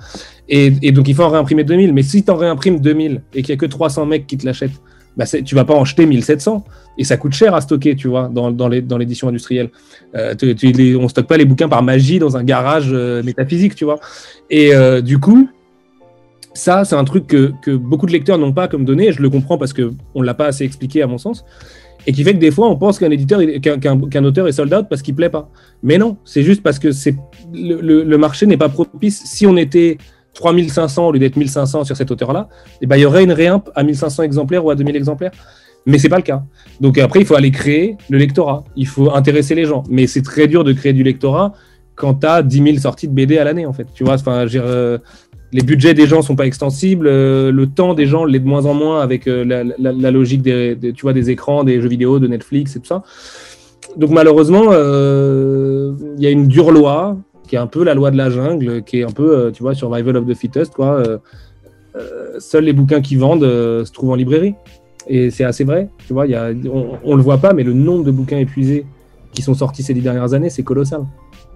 Et, donc, il faut en réimprimer 2000. Mais si tu en réimprimes 2000 et qu'il n'y a que 300 mecs qui te l'achètent, bah, tu vas pas en jeter 1700. Et ça coûte cher à stocker, tu vois, dans, dans l'édition industrielle. Euh, tu, on stocke pas les bouquins par magie dans un garage euh, métaphysique, tu vois. Et euh, du coup, ça, c'est un truc que, beaucoup de lecteurs n'ont pas comme données, et je le comprends parce qu'on ne l'a pas assez expliqué à mon sens, et qui fait que des fois, on pense qu'un éditeur, qu'un qu auteur est sold out parce qu'il plaît pas. Mais non, c'est juste parce que le, marché n'est pas propice. Si on était 3500 au lieu d'être 1500 sur cet auteur-là, eh ben, il y aurait une réimp à 1500 exemplaires ou à 2000 exemplaires. Mais c'est pas le cas. Donc après, il faut aller créer le lectorat. Il faut intéresser les gens. Mais c'est très dur de créer du lectorat quand tu as 10 000 sorties de BD à l'année, en fait. Tu vois, enfin, euh, les budgets des gens sont pas extensibles, euh, le temps des gens l'est de moins en moins avec euh, la, logique des, tu vois, des écrans, des jeux vidéo, de Netflix et tout ça. Donc malheureusement, euh, il y a une dure loi qui est un peu la loi de la jungle, qui est un peu, tu vois, survival of the fittest, quoi. seuls les bouquins qui vendent se trouvent en librairie. Et c'est assez vrai, tu vois, on, ne le voit pas, mais le nombre de bouquins épuisés qui sont sortis ces dix dernières années, c'est colossal.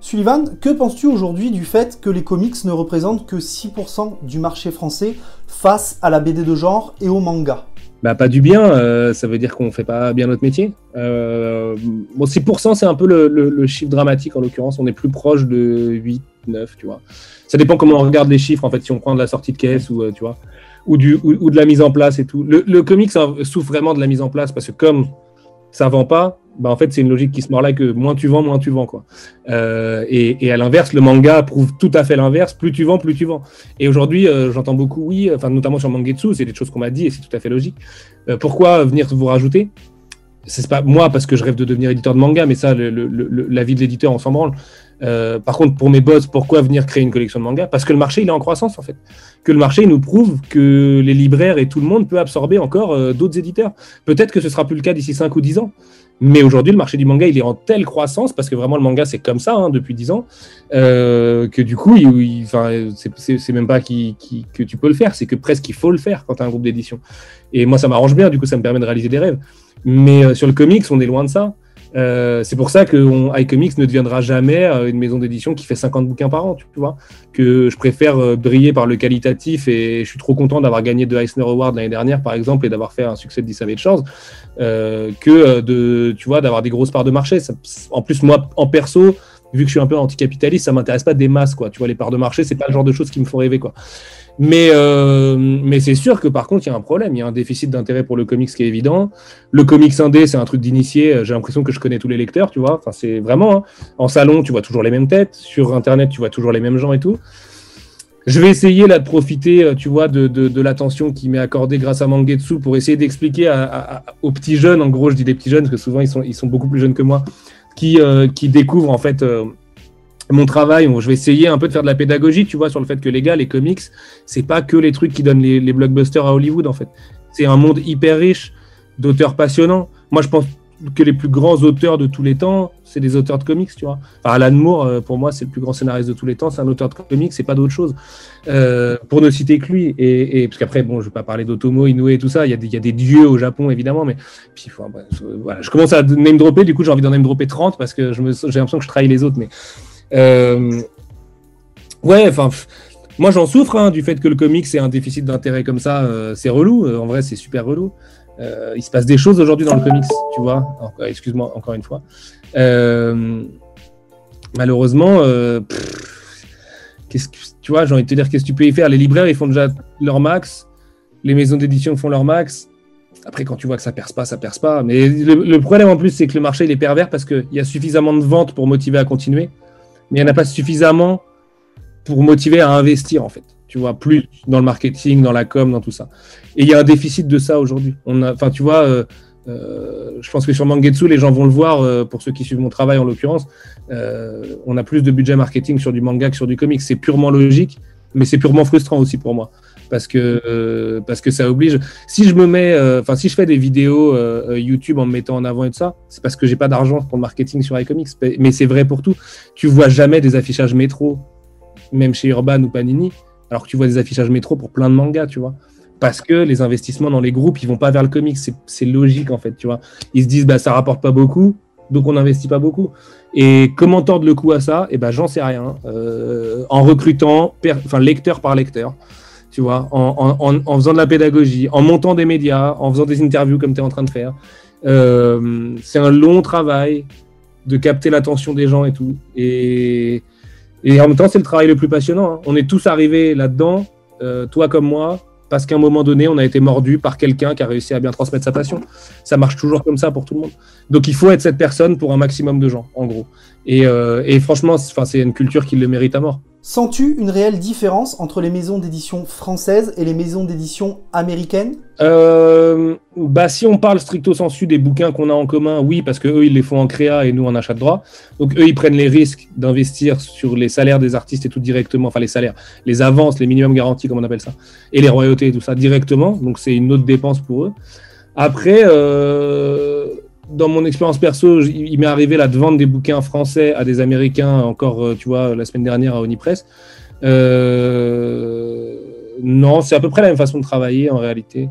Sullivan, que penses-tu aujourd'hui du fait que les comics ne représentent que 6% du marché français face à la BD de genre et au manga? Bah, pas du bien, euh, ça veut dire qu'on fait pas bien notre métier. Euh, bon, 6%, c'est un peu le, chiffre dramatique en l'occurrence. On est plus proche de 8, 9, tu vois. Ça dépend comment on regarde les chiffres, en fait, si on prend de la sortie de caisse ou, euh, tu vois, ou, du, de la mise en place et tout. Le, le comics souffre vraiment de la mise en place parce que comme ça vend pas, bah en fait c'est une logique qui se mord là que moins tu vends, moins tu vends quoi. Euh, et, à l'inverse, le manga prouve tout à fait l'inverse. Plus tu vends, plus tu vends. Et aujourd'hui, euh, j'entends beaucoup oui, enfin notamment sur Mangetsu, c'est des choses qu'on m'a dit et c'est tout à fait logique. Euh, pourquoi venir vous rajouter? C'est pas moi parce que je rêve de devenir éditeur de manga, mais ça, le, le, la vie de l'éditeur, on s'en branle. Euh, par contre, pour mes boss, pourquoi venir créer une collection de manga Parce que le marché, il est en croissance, en fait. Que le marché nous prouve que les libraires et tout le monde peut absorber encore euh, d'autres éditeurs. Peut-être que ce sera plus le cas d'ici 5 ou 10 ans. Mais aujourd'hui, le marché du manga, il est en telle croissance, parce que vraiment, le manga, c'est comme ça hein, depuis 10 ans, euh, que du coup, il, c'est même pas que tu peux le faire, c'est que presque il faut le faire quand tu as un groupe d'édition. Et moi, ça m'arrange bien, du coup, ça me permet de réaliser des rêves. Mais sur le comics, on est loin de ça. Euh, c'est pour ça que iComics ne deviendra jamais euh, une maison d'édition qui fait 50 bouquins par an, tu vois. Que je préfère euh, briller par le qualitatif et je suis trop content d'avoir gagné deux Eisner Awards l'année dernière, par exemple, et d'avoir fait un succès de 10 Savage Shores, que de, tu vois, d'avoir des grosses parts de marché. en plus, moi, en perso, vu que je suis un peu anticapitaliste, ça m'intéresse pas des masses, quoi. Tu vois, les parts de marché, c'est pas le genre de choses qui me font rêver, quoi. Mais, euh, mais c'est sûr que par contre, il y a un problème. Il y a un déficit d'intérêt pour le comics qui est évident. Le comics indé, c'est un truc d'initié. J'ai l'impression que je connais tous les lecteurs, tu vois. Enfin, c'est vraiment. Hein. En salon, tu vois toujours les mêmes têtes. Sur Internet, tu vois toujours les mêmes gens et tout. Je vais essayer là de profiter, euh, tu vois, de, de, l'attention qui m'est accordée grâce à Mangetsu pour essayer d'expliquer aux petits jeunes, en gros, je dis des petits jeunes parce que souvent ils sont, ils sont beaucoup plus jeunes que moi, qui, euh, qui découvrent en fait mon travail, je vais essayer un peu de faire de la pédagogie, tu vois, sur le fait que les gars, les comics, c'est pas que les trucs qui donnent les, blockbusters à Hollywood, en fait. C'est un monde hyper riche d'auteurs passionnants. Moi, je pense que les plus grands auteurs de tous les temps, c'est des auteurs de comics, tu vois. Alan Moore, euh, pour moi, c'est le plus grand scénariste de tous les temps, c'est un auteur de comics, c'est pas d'autre chose. Euh, pour ne citer que lui, et, parce qu'après, bon, je vais pas parler d'Otomo, Inoue et tout ça, il y, a des, y, a des dieux au Japon, évidemment, mais puis, voilà, je commence à name dropper, du coup, j'ai envie d'en name dropper 30 parce que j'ai l'impression que je trahis les autres, mais euh, ouais, enfin, moi j'en souffre hein, du fait que le comics ait un déficit d'intérêt comme ça. Euh, c'est relou. Euh, en vrai, c'est super relou. il se passe des choses aujourd'hui dans le comics, tu vois. Excuse-moi encore une fois. malheureusement, tu vois, j'ai envie de te dire, qu'est-ce que tu peux y faire? Les libraires, ils font déjà leur max. Les maisons d'édition font leur max. Après, quand tu vois que ça perce pas, ça perce pas. Mais le, problème en plus, c'est que le marché il est pervers parce qu'il y a suffisamment de ventes pour motiver à continuer mais il n'y en a pas suffisamment pour motiver à investir en fait. Tu vois, plus dans le marketing, dans la com, dans tout ça. Et il y a un déficit de ça aujourd'hui. Enfin, tu vois, euh, euh, je pense que sur Mangetsu, les gens vont le voir, euh, pour ceux qui suivent mon travail en l'occurrence, on a plus de budget marketing sur du manga que sur du comics. C'est purement logique, mais c'est purement frustrant aussi pour moi parce que euh, parce que ça oblige. Si je me mets, euh, enfin si je fais des vidéos euh, YouTube en me mettant en avant et tout ça, c'est parce que j'ai pas d'argent pour le marketing sur iComics. Mais c'est vrai pour tout. Tu vois jamais des affichages métro, même chez Urban ou Panini, alors que tu vois des affichages métro pour plein de mangas, tu vois. Parce que les investissements dans les groupes, ils vont pas vers le comics. C'est logique en fait, tu vois. Ils se disent bah ça rapporte pas beaucoup, donc on n'investit pas beaucoup. Et comment tordre le coup à ça? Eh ben j'en sais rien. en recrutant, enfin lecteur par lecteur tu vois, en, faisant de la pédagogie, en montant des médias, en faisant des interviews comme tu es en train de faire. Euh, c'est un long travail de capter l'attention des gens et tout. Et, en même temps, c'est le travail le plus passionnant. Hein. On est tous arrivés là-dedans, euh, toi comme moi, parce qu'à un moment donné, on a été mordu par quelqu'un qui a réussi à bien transmettre sa passion. Ça marche toujours comme ça pour tout le monde. Donc il faut être cette personne pour un maximum de gens, en gros. Et, euh, et franchement, c'est une culture qui le mérite à mort. Sens-tu une réelle différence entre les maisons d'édition françaises et les maisons d'édition américaines? Euh, bah, Si on parle stricto sensu des bouquins qu'on a en commun, oui, parce qu'eux, ils les font en créa et nous, en achat de droit. Donc, eux, ils prennent les risques d'investir sur les salaires des artistes et tout directement, enfin les salaires, les avances, les minimums garantis, comme on appelle ça, et les royautés et tout ça directement. Donc, c'est une autre dépense pour eux. Après, euh, dans mon expérience perso, il, m'est arrivé là de vendre des bouquins français à des Américains encore, euh, tu vois, la semaine dernière à Onipress. Euh, non, c'est à peu près la même façon de travailler en réalité.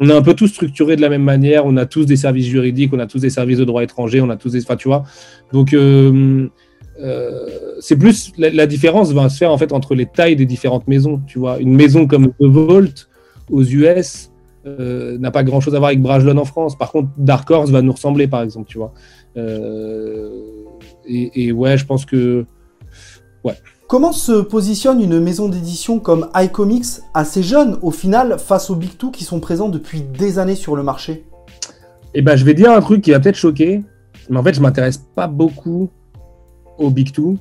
On est un peu tous structurés de la même manière, on a tous des services juridiques, on a tous des services de droit étranger, on a tous des. Enfin, tu vois. Donc, euh, c'est plus. La, différence va se faire en fait entre les tailles des différentes maisons. Tu vois, une maison comme The Vault aux US euh, n'a pas grand chose à voir avec Brajlon en France. Par contre, Dark Horse va nous ressembler, par exemple, tu vois. Et, et, ouais, je pense que. Ouais. Comment se positionne une maison d'édition comme iComics assez jeune au final face aux Big Two qui sont présents depuis des années sur le marché? Eh ben, je vais dire un truc qui va peut-être choquer, mais en fait, je m'intéresse pas beaucoup aux Big Two.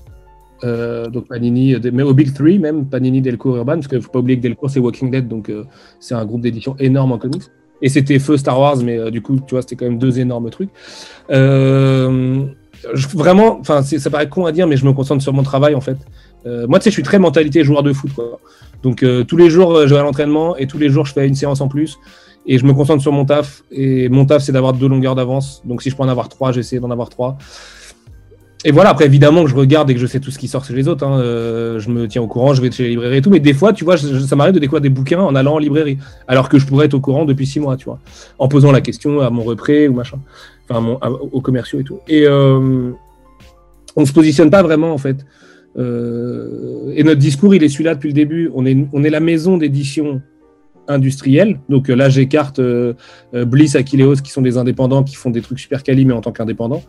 Euh, donc Panini, euh, mais au Big Three même, Panini, Delcourt, Urban, parce qu'il ne faut pas oublier que Delcourt c'est Walking Dead, donc euh, c'est un groupe d'édition énorme en comics. Et c'était feu Star Wars, mais du coup, tu vois, c'était quand même deux énormes trucs. vraiment, enfin, ça paraît con à dire, mais je me concentre sur mon travail en fait. Moi, tu sais, je suis très mentalité joueur de foot. Quoi. Donc, tous les jours, je vais à l'entraînement et tous les jours, je fais une séance en plus. Et je me concentre sur mon taf. Et mon taf, c'est d'avoir deux longueurs d'avance. Donc, si je peux en avoir trois, j'essaie d'en avoir trois. Et voilà, après, évidemment, que je regarde et que je sais tout ce qui sort chez les autres. Hein. je me tiens au courant, je vais chez les librairies et tout. Mais des fois, tu vois, ça m'arrive de découvrir des bouquins en allant en librairie. Alors que je pourrais être au courant depuis six mois, tu vois. En posant la question à mon repré ou machin. Enfin, aux commerciaux et tout. Et on se positionne pas vraiment, en fait. Euh, et notre discours, il est celui-là depuis le début. On est, on est la maison d'édition industrielle. Donc euh, là, j'écarte euh, Bliss, Aquileos, qui sont des indépendants, qui font des trucs super quali, mais en tant qu'indépendants,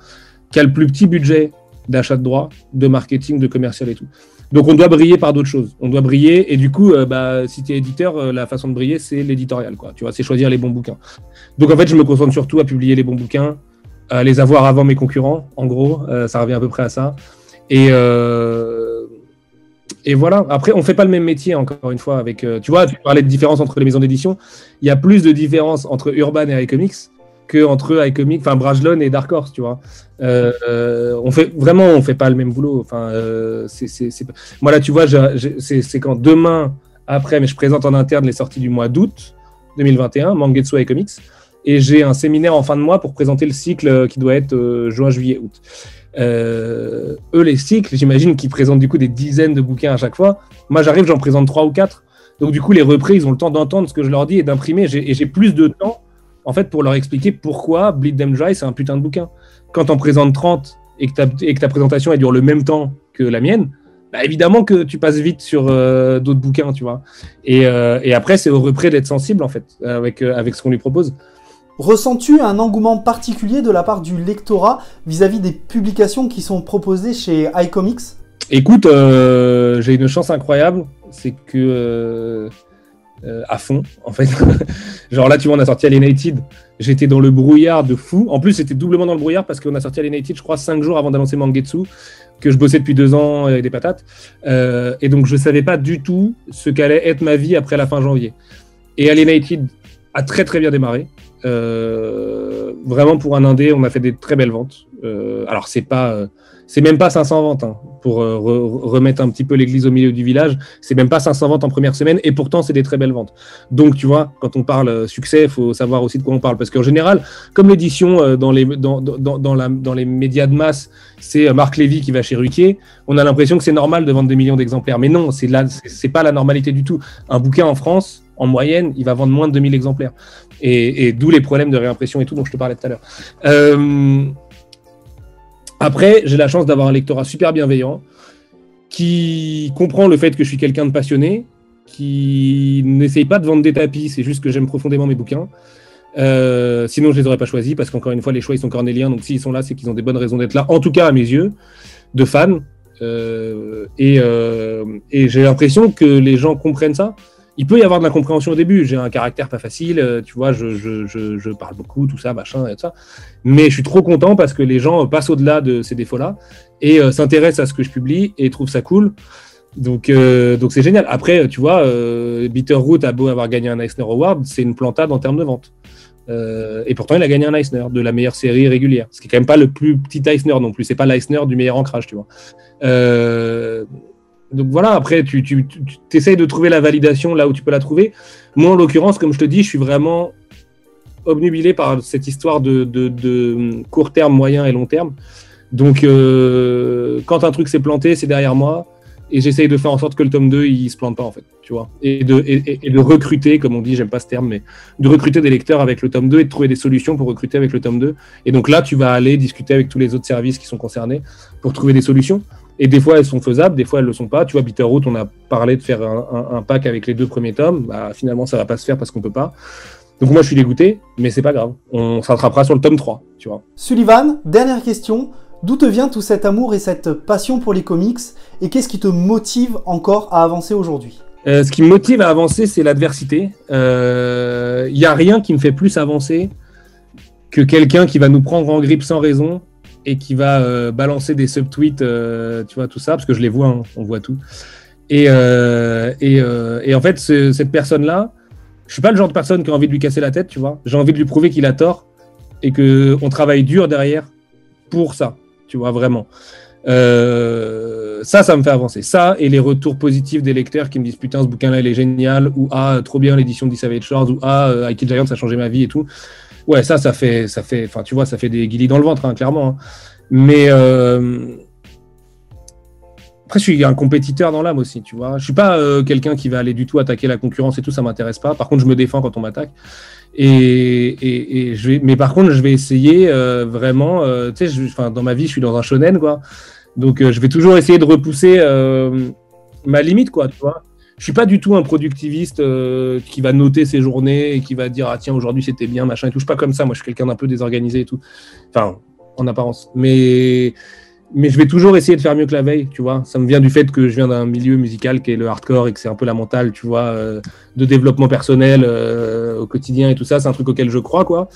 qui a le plus petit budget d'achat de droits, de marketing, de commercial et tout. Donc on doit briller par d'autres choses. On doit briller et du coup, bah, si tu es éditeur, la façon de briller, c'est l'éditorial. Quoi. Tu vois, c'est choisir les bons bouquins. Donc en fait, je me concentre surtout à publier les bons bouquins, à les avoir avant mes concurrents. En gros, ça revient à peu près à ça. Et, euh, et voilà. Après, on fait pas le même métier, encore une fois. Avec, euh, tu vois, tu parlais de différence entre les maisons d'édition. Il y a plus de différence entre Urban et iComics entre iComics, enfin Brajlon et Dark Horse, tu vois. Euh, on fait vraiment, on fait pas le même boulot. Enfin, c'est, moi là, tu vois, c'est quand demain après, mais je présente en interne les sorties du mois d'août 2021, Mangetsu iComics, et j'ai un séminaire en fin de mois pour présenter le cycle qui doit être juin, juillet, août. Euh, eux, les cycles, j'imagine qu'ils présentent du coup des dizaines de bouquins à chaque fois. Moi, j'arrive, j'en présente trois ou quatre. Donc, du coup, les reprises, ils ont le temps d'entendre ce que je leur dis et d'imprimer. Et j'ai plus de temps, en fait, pour leur expliquer pourquoi Bleed Them Dry, c'est un putain de bouquin. Quand on présente 30 et que, ta, et que ta présentation, elle dure le même temps que la mienne, bah, évidemment que tu passes vite sur euh, d'autres bouquins, tu vois. Et, euh, et après, c'est au repris d'être sensible, en fait, avec, avec ce qu'on lui propose. Ressens-tu un engouement particulier de la part du lectorat vis-à-vis des publications qui sont proposées chez iComics? Écoute, euh, j'ai une chance incroyable, c'est que euh, euh, à fond, en fait. *laughs* Genre là, tu vois, on a sorti Alienated, j'étais dans le brouillard de fou. En plus, c'était doublement dans le brouillard parce qu'on a sorti Alienated, je crois, cinq jours avant d'annoncer Mangetsu, que je bossais depuis deux ans avec des patates. et donc, je savais pas du tout ce qu'allait être ma vie après la fin janvier. Et Alienated a très très bien démarré. Euh, vraiment pour un indé, on a fait des très belles ventes. Euh, alors c'est pas, euh, c'est même pas 500 ventes hein, pour remettre un petit peu l'église au milieu du village. C'est même pas 500 ventes en première semaine et pourtant c'est des très belles ventes. Donc tu vois, quand on parle succès, il faut savoir aussi de quoi on parle parce qu'en général, comme l'édition dans les dans, dans, dans, la, dans les médias de masse, c'est Marc Lévy qui va chez Ruquier, on a l'impression que c'est normal de vendre des millions d'exemplaires. Mais non, c'est là, c'est pas la normalité du tout. Un bouquin en France, en moyenne, il va vendre moins de 2000 exemplaires et, d'où les problèmes de réimpression et tout dont je te parlais tout à l'heure. Euh, après, j'ai la chance d'avoir un lectorat super bienveillant qui comprend le fait que je suis quelqu'un de passionné, qui n'essaye pas de vendre des tapis, c'est juste que j'aime profondément mes bouquins. Euh, sinon, je les aurais pas choisis parce qu'encore une fois, les choix sont cornéliens. Donc, s'ils sont là, c'est qu'ils ont des bonnes raisons d'être là. En tout cas, à mes yeux, de fans. Euh, et, et j'ai l'impression que les gens comprennent ça il peut y avoir de l'incompréhension au début. J'ai un caractère pas facile, euh, tu vois, je, parle beaucoup, tout ça, machin, et tout ça. Mais je suis trop content parce que les gens passent au-delà de ces défauts-là et euh, s'intéressent à ce que je publie et trouvent ça cool. Donc, euh, donc c'est génial. Après, tu vois, Bitterroot a beau avoir gagné un Eisner Award, c'est une plantade en termes de vente. et pourtant, il a gagné un Eisner de la meilleure série régulière. Ce qui est quand même pas le plus petit Eisner non plus. C'est pas l'Eisner du meilleur ancrage, tu vois. Donc voilà, après, tu, tu, essayes de trouver la validation là où tu peux la trouver. Moi, en l'occurrence, comme je te dis, je suis vraiment obnubilé par cette histoire de, court terme, moyen et long terme. Donc, euh, quand un truc s'est planté, c'est derrière moi. et j'essaye de faire en sorte que le tome 2 il se plante pas en fait, et, de recruter, comme on dit, j'aime pas ce terme, mais de recruter des lecteurs avec le tome 2 et de trouver des solutions pour recruter avec le tome 2. Et donc là, tu vas aller discuter avec tous les autres services qui sont concernés pour trouver des solutions. Et des fois, elles sont faisables, des fois, elles le sont pas. Tu vois, Bitterroot, on a parlé de faire un, pack avec les deux premiers tomes. Bah, finalement, ça va pas se faire parce qu'on peut pas. Donc moi, je suis dégoûté, mais c'est pas grave. On s'attrapera sur le tome 3, tu vois. Sullivan, dernière question. D'où te vient tout cet amour et cette passion pour les comics? Et qu'est-ce qui te motive encore à avancer aujourd'hui? Euh, Ce qui me motive à avancer, c'est l'adversité. Il euh, n'y a rien qui me fait plus avancer que quelqu'un qui va nous prendre en grippe sans raison et qui va euh, balancer des subtweets, tu vois, tout ça, parce que je les vois, hein, on voit tout. Et, et, en fait, cette personne-là, je suis pas le genre de personne qui a envie de lui casser la tête, tu vois. J'ai envie de lui prouver qu'il a tort et qu'on travaille dur derrière pour ça tu vois, vraiment. Euh, ça, ça me fait avancer. Ça et les retours positifs des lecteurs qui me disent putain, ce bouquin-là, il est génial, ou ah, trop bien l'édition de Savage Shores, ou ah, euh, Ike Giant, ça a changé ma vie et tout. Ouais, ça, ça fait, ça fait, enfin, tu vois, ça fait des guillis dans le ventre, hein, clairement. Hein. Mais euh, après, je suis un compétiteur dans l'âme aussi, tu vois. Je suis pas quelqu'un qui va aller du tout attaquer la concurrence et tout, ça m'intéresse pas. Par contre, je me défends quand on m'attaque. Et, je vais, mais par contre, je vais essayer euh, vraiment. Euh, tu sais, enfin, dans ma vie, je suis dans un shonen, quoi. Donc, euh, je vais toujours essayer de repousser ma limite, quoi. Tu vois. Je suis pas du tout un productiviste qui va noter ses journées et qui va dire ah tiens aujourd'hui c'était bien machin et tout. Je suis pas comme ça. Moi, je suis quelqu'un d'un peu désorganisé et tout. Enfin, en apparence. Mais mais je vais toujours essayer de faire mieux que la veille, tu vois. Ça me vient du fait que je viens d'un milieu musical qui est le hardcore et que c'est un peu la mentale, tu vois, euh, de développement personnel euh, au quotidien et tout ça. C'est un truc auquel je crois, quoi.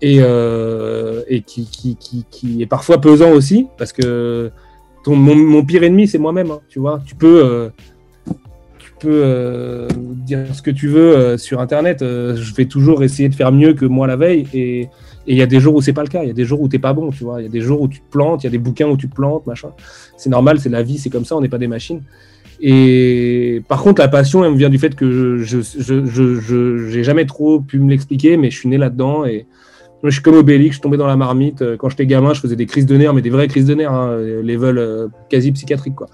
Et, euh, et qui, qui, est parfois pesant aussi, parce que mon pire ennemi, c'est moi-même, hein, tu vois. Tu peux, peux dire ce que tu veux sur Internet. je vais toujours essayer de faire mieux que moi la veille. Et il y a des jours où c'est pas le cas. Il y a des jours où t'es pas bon, tu vois. Il y a des jours où tu te plantes. Il y a des bouquins où tu te plantes, machin. C'est normal, c'est la vie, c'est comme ça. On n'est pas des machines. Et par contre, la passion, elle me vient du fait que je j'ai jamais trop pu me l'expliquer, mais je suis né là-dedans et je suis comme Obélix, je tombé dans la marmite. Quand j'étais gamin, je faisais des crises de nerfs, mais des vraies crises de nerfs, hein, level euh, quasi psychiatrique, quoi.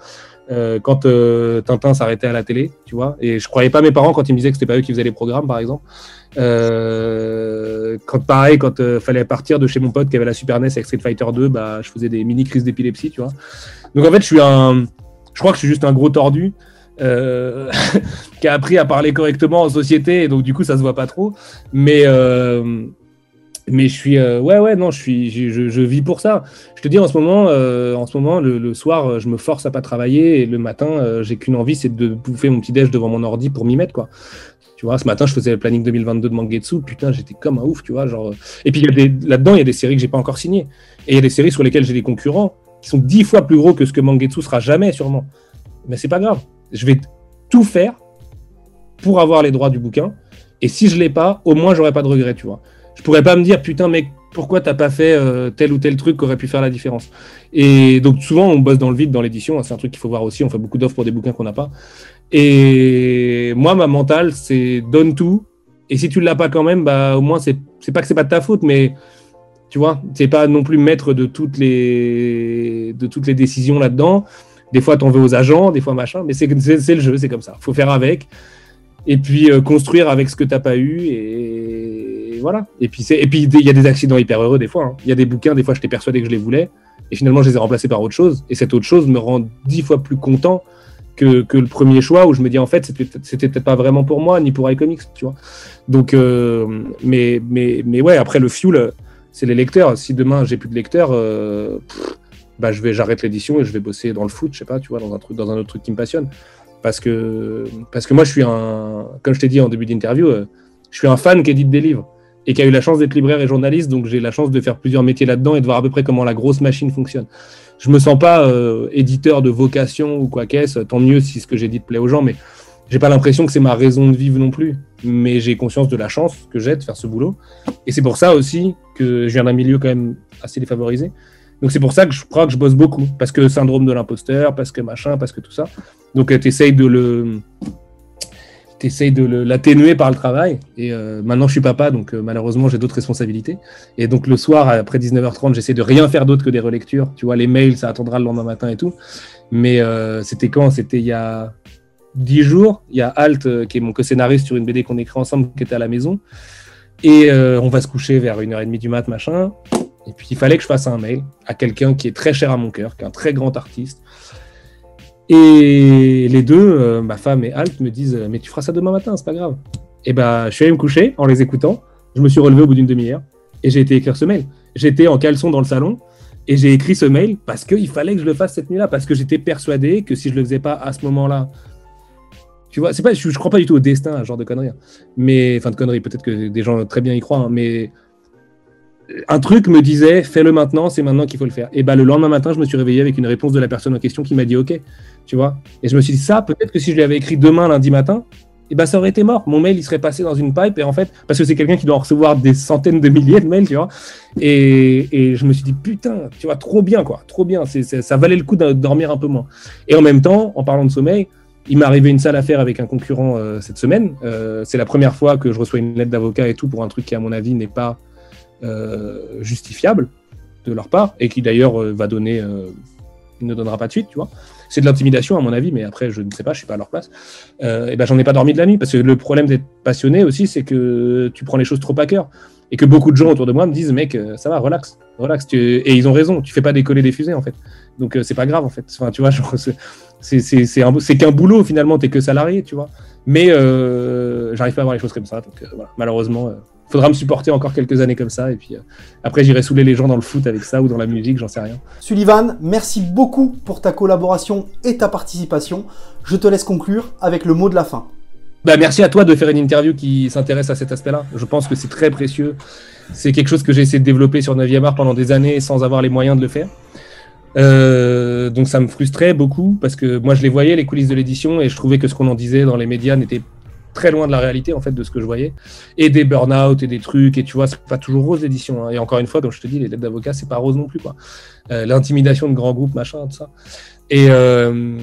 Euh, quand euh, Tintin s'arrêtait à la télé, tu vois. Et je croyais pas mes parents quand ils me disaient que c'était pas eux qui faisaient les programmes, par exemple. Euh, quand pareil, quand euh, fallait partir de chez mon pote qui avait la Super NES avec Street Fighter 2, bah, je faisais des mini crises d'épilepsie, tu vois. Donc en fait, je suis un, je crois que je suis juste un gros tordu. *laughs* Qui a appris à parler correctement en société et donc du coup ça se voit pas trop mais mais je suis ouais ouais non je suis je, je, vis pour ça je te dis en ce moment en ce moment le, soir je me force à pas travailler et le matin j'ai qu'une envie c'est de bouffer mon petit déj devant mon ordi pour m'y mettre quoi tu vois, ce matin, je faisais le planning 2022 de Mangetsu. Putain, j'étais comme un ouf, tu vois. Genre... Et puis, là-dedans, il y a des séries que j'ai pas encore signées. Et il y a des séries sur lesquelles j'ai des concurrents qui sont dix fois plus gros que ce que Mangetsu sera jamais, sûrement. Mais c'est pas grave. Je vais tout faire pour avoir les droits du bouquin. Et si je l'ai pas, au moins, j'aurai pas de regret, tu vois. Je pourrais pas me dire, putain, mec, pourquoi t'as pas fait euh, tel ou tel truc qui aurait pu faire la différence Et donc souvent on bosse dans le vide dans l'édition, hein, c'est un truc qu'il faut voir aussi, on fait beaucoup d'offres pour des bouquins qu'on n'a pas. Et moi ma mentale c'est donne tout, et si tu l'as pas quand même, bah au moins c'est pas que c'est pas de ta faute, mais tu vois, c'est pas non plus maître de toutes les de toutes les décisions là-dedans. Des fois t'en veux aux agents, des fois machin, mais c'est le jeu, c'est comme ça. Faut faire avec, et puis euh, construire avec ce que t'as pas eu et voilà. Et puis et puis il y a des accidents hyper heureux des fois. Hein. Il y a des bouquins, des fois j'étais persuadé que je les voulais, et finalement je les ai remplacés par autre chose. Et cette autre chose me rend dix fois plus content que, que le premier choix où je me dis en fait c'était peut-être pas vraiment pour moi ni pour iComics, tu vois. Donc euh, mais mais mais ouais après le fuel c'est les lecteurs. Si demain j'ai plus de lecteurs, euh, bah je vais j'arrête l'édition et je vais bosser dans le foot, je sais pas, tu vois, dans un truc dans un autre truc qui me passionne. Parce que parce que moi je suis un comme je t'ai dit en début d'interview, euh, je suis un fan qui édite des livres et qui a eu la chance d'être libraire et journaliste, donc j'ai la chance de faire plusieurs métiers là-dedans et de voir à peu près comment la grosse machine fonctionne. Je me sens pas euh, éditeur de vocation ou quoi qu'est-ce, tant mieux si ce que j'ai dit plaît aux gens, mais j'ai pas l'impression que c'est ma raison de vivre non plus. Mais j'ai conscience de la chance que j'ai de faire ce boulot. Et c'est pour ça aussi que je viens d'un milieu quand même assez défavorisé. Donc c'est pour ça que je crois que je bosse beaucoup. Parce que syndrome de l'imposteur, parce que machin, parce que tout ça. Donc tu essayes de le tu essayes de l'atténuer par le travail. Et euh, maintenant, je suis papa, donc euh, malheureusement, j'ai d'autres responsabilités. Et donc, le soir, après 19h30, j'essaie de rien faire d'autre que des relectures. Tu vois, les mails, ça attendra le lendemain matin et tout. Mais euh, c'était quand? C'était il y a 10 jours. Il y a Alt, qui est mon co-scénariste sur une BD qu'on écrit ensemble, qui était à la maison. Et on va se coucher vers 1h30 du mat, machin. Et puis, il fallait que je fasse un mail à quelqu'un qui est très cher à mon cœur, qui est un très grand artiste et les deux, euh, ma femme et Alt, me disent Mais tu feras ça demain matin, c'est pas grave. Et ben, je suis allé me coucher en les écoutant. Je me suis relevé au bout d'une demi-heure et j'ai été écrire ce mail. J'étais en caleçon dans le salon et j'ai écrit ce mail parce qu'il fallait que je le fasse cette nuit-là, parce que j'étais persuadé que si je le faisais pas à ce moment-là, tu vois, je, crois pas du tout au destin, genre de connerie. Hein. Mais, enfin, de conneries, peut-être que des gens très bien y croient, hein, mais un truc me disait fais-le maintenant, c'est maintenant qu'il faut le faire. Et ben le lendemain matin, je me suis réveillé avec une réponse de la personne en question qui m'a dit OK tu vois. Et je me suis dit, ça, peut-être que si je l'avais écrit demain, lundi matin, et eh ben, ça aurait été mort. Mon mail, il serait passé dans une pipe, et en fait, parce que c'est quelqu'un qui doit recevoir des centaines de milliers de mails, tu vois. Et, et je me suis dit, putain, tu vois, trop bien, quoi, trop bien. C'est, ça valait le coup de dormir un peu moins. Et en même temps, en parlant de sommeil, il m'est arrivé une sale affaire avec un concurrent euh, cette semaine. Euh, c'est la première fois que je reçois une lettre d'avocat et tout pour un truc qui, à mon avis, n'est pas justifiable de leur part, et qui d'ailleurs va donner, il ne donnera pas de suite, tu vois c'est de l'intimidation à mon avis, mais après je ne sais pas, je suis pas à leur place. Euh, et ben j'en ai pas dormi de la nuit parce que le problème d'être passionné aussi, c'est que tu prends les choses trop à cœur et que beaucoup de gens autour de moi me disent mec euh, ça va relax, relax. Et ils ont raison, tu fais pas décoller des fusées en fait, donc euh, c'est pas grave en fait. Enfin tu vois, *laughs* c'est qu'un boulot finalement, t'es que salarié, tu vois. Mais j'arrive pas à voir les choses comme ça, donc malheureusement faudra me supporter encore quelques années comme ça. Et puis euh, après, j'irai saouler les gens dans le foot avec ça ou dans la musique, j'en sais rien. Sullivan, merci beaucoup pour ta collaboration et ta participation. Je te laisse conclure avec le mot de la fin. Bah, merci à toi de faire une interview qui s'intéresse à cet aspect-là. Je pense que c'est très précieux. C'est quelque chose que j'ai essayé de développer sur 9e art pendant des années sans avoir les moyens de le faire. Euh, donc ça me frustrait beaucoup parce que moi je les voyais les coulisses de l'édition et je trouvais que ce qu'on en disait dans les médias n'était très loin de la réalité en fait de ce que je voyais. Et des burn-out et des trucs et tu vois c'est pas toujours rose l'édition hein. et encore une fois comme je te dis les lettres d'avocat c'est pas rose non plus quoi. Euh, l'intimidation de grands groupes machin tout ça. Et, euh,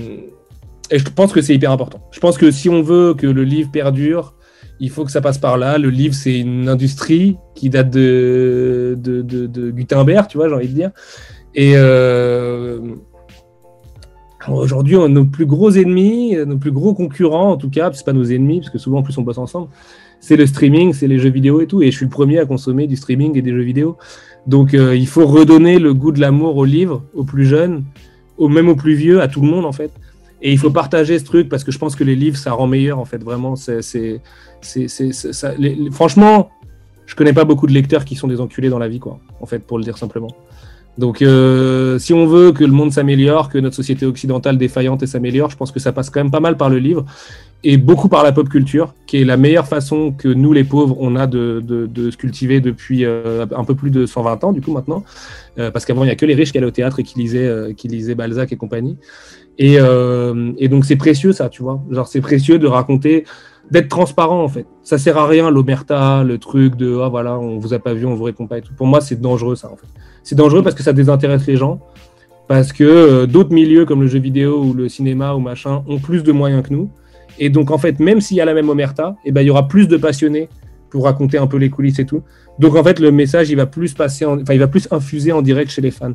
et je pense que c'est hyper important. Je pense que si on veut que le livre perdure il faut que ça passe par là. Le livre c'est une industrie qui date de de, de, Gutenberg tu vois j'ai envie de dire. Et euh, Aujourd'hui, nos plus gros ennemis, nos plus gros concurrents, en tout cas, c'est pas nos ennemis, parce que souvent en plus on bosse ensemble, c'est le streaming, c'est les jeux vidéo et tout. Et je suis le premier à consommer du streaming et des jeux vidéo. Donc euh, il faut redonner le goût de l'amour aux livres, aux plus jeunes, même aux plus vieux, à tout le monde en fait. Et il faut partager ce truc parce que je pense que les livres, ça rend meilleur en fait. Vraiment, franchement, je connais pas beaucoup de lecteurs qui sont des enculés dans la vie, quoi. En fait, pour le dire simplement. Donc, euh, si on veut que le monde s'améliore, que notre société occidentale défaillante s'améliore, je pense que ça passe quand même pas mal par le livre et beaucoup par la pop culture, qui est la meilleure façon que nous, les pauvres, on a de, se cultiver depuis euh, un peu plus de 120 ans, du coup, maintenant. Euh, parce qu'avant, il n'y a que les riches qui allaient au théâtre et qui lisaient, Balzac et compagnie. Et, et donc, c'est précieux, ça, tu vois. Genre, c'est précieux de raconter d'être transparent en fait. Ça sert à rien l'omerta, le truc de ah voilà, on vous a pas vu, on vous répond pas et tout. Pour moi, c'est dangereux ça en fait. C'est dangereux parce que ça désintéresse les gens, parce que euh, d'autres milieux comme le jeu vidéo ou le cinéma ou machin ont plus de moyens que nous. Et donc en fait, même s'il y a la même omerta, eh ben il y aura plus de passionnés pour raconter un peu les coulisses et tout. Donc en fait, le message il va plus passer, enfin il va plus infuser en direct chez les fans.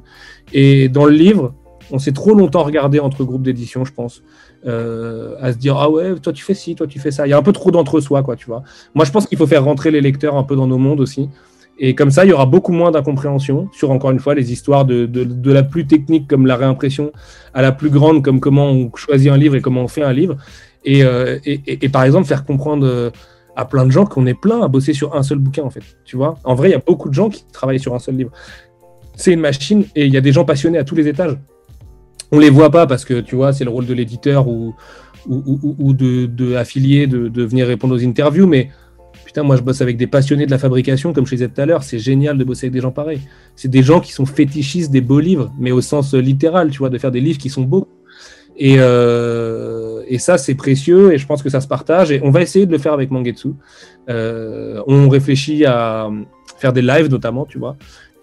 Et dans le livre, on s'est trop longtemps regardé entre groupes d'édition, je pense. Euh, à se dire ah ouais toi tu fais ci toi tu fais ça. Il y a un peu trop d'entre-soi quoi tu vois. Moi je pense qu'il faut faire rentrer les lecteurs un peu dans nos mondes aussi. Et comme ça il y aura beaucoup moins d'incompréhension sur encore une fois les histoires de, de, la plus technique comme la réimpression à la plus grande comme comment on choisit un livre et comment on fait un livre. Et, euh, et, et, par exemple faire comprendre euh, à plein de gens qu'on est plein à bosser sur un seul bouquin en fait tu vois. En vrai il y a beaucoup de gens qui travaillent sur un seul livre. C'est une machine et il y a des gens passionnés à tous les étages on les voit pas parce que tu vois, c'est le rôle de l'éditeur ou, ou, de, de, de, venir répondre aux interviews. Mais putain, moi, je bosse avec des passionnés de la fabrication, comme je disais tout à l'heure. C'est génial de bosser avec des gens pareils. C'est des gens qui sont fétichistes des beaux livres, mais au sens littéral, tu vois, de faire des livres qui sont beaux. Et, euh, et ça, c'est précieux et je pense que ça se partage. Et on va essayer de le faire avec Mangetsu. Euh, on réfléchit à faire des lives notamment, tu vois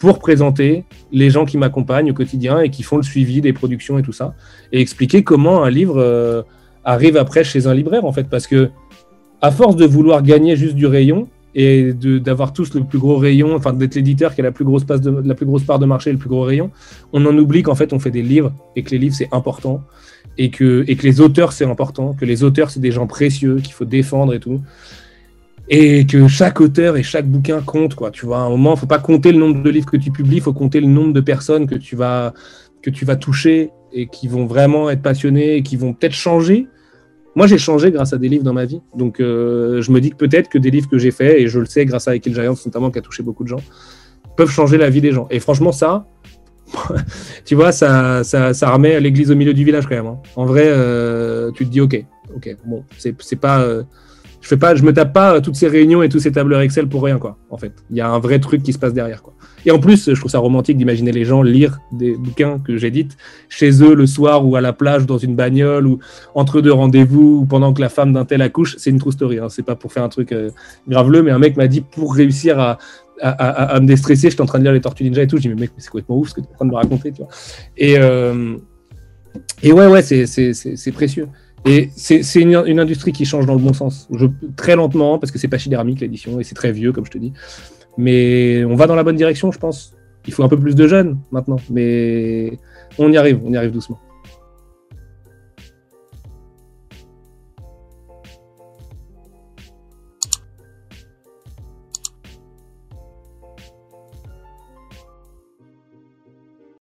pour présenter les gens qui m'accompagnent au quotidien et qui font le suivi des productions et tout ça, et expliquer comment un livre euh, arrive après chez un libraire, en fait, parce que à force de vouloir gagner juste du rayon et d'avoir tous le plus gros rayon, enfin d'être l'éditeur qui a la plus, grosse de, la plus grosse part de marché le plus gros rayon, on en oublie qu'en fait on fait des livres et que les livres c'est important et que, et que les auteurs c'est important, que les auteurs c'est des gens précieux qu'il faut défendre et tout. Et que chaque auteur et chaque bouquin compte, quoi. Tu vois, à un moment, faut pas compter le nombre de livres que tu publies, faut compter le nombre de personnes que tu vas, que tu vas toucher et qui vont vraiment être passionnés et qui vont peut-être changer moi, j'ai changé grâce à des livres dans ma vie. Donc, euh, je me dis que peut-être que des livres que j'ai faits, et je le sais grâce à Kill Giants notamment, qui a touché beaucoup de gens, peuvent changer la vie des gens. Et franchement, ça, *laughs* tu vois, ça, ça, ça remet l'église au milieu du village quand même. Hein. En vrai, euh, tu te dis, ok, ok, bon, c'est pas. Euh, je fais pas, je me tape pas toutes ces réunions et tous ces tableurs Excel pour rien, quoi. En fait, il y a un vrai truc qui se passe derrière, quoi. Et en plus, je trouve ça romantique d'imaginer les gens lire des bouquins que j'édite chez eux le soir ou à la plage dans une bagnole ou entre deux rendez-vous ou pendant que la femme d'un tel accouche. C'est une true story. Hein. C'est pas pour faire un truc euh, graveleux, mais un mec m'a dit pour réussir à, à, me déstresser, j'étais en train de lire les Tortues Ninja et tout. Je dis mais mec, c'est complètement ouf ce que tu es en train de me raconter, tu vois. Et euh, et ouais, ouais, c'est précieux. Et c'est une, industrie qui change dans le bon sens. Très lentement, parce que c'est pas chidéramique l'édition, et c'est très vieux, comme je te dis. Mais on va dans la bonne direction, je pense. Il faut un peu plus de jeunes maintenant, mais on y arrive, on y arrive doucement.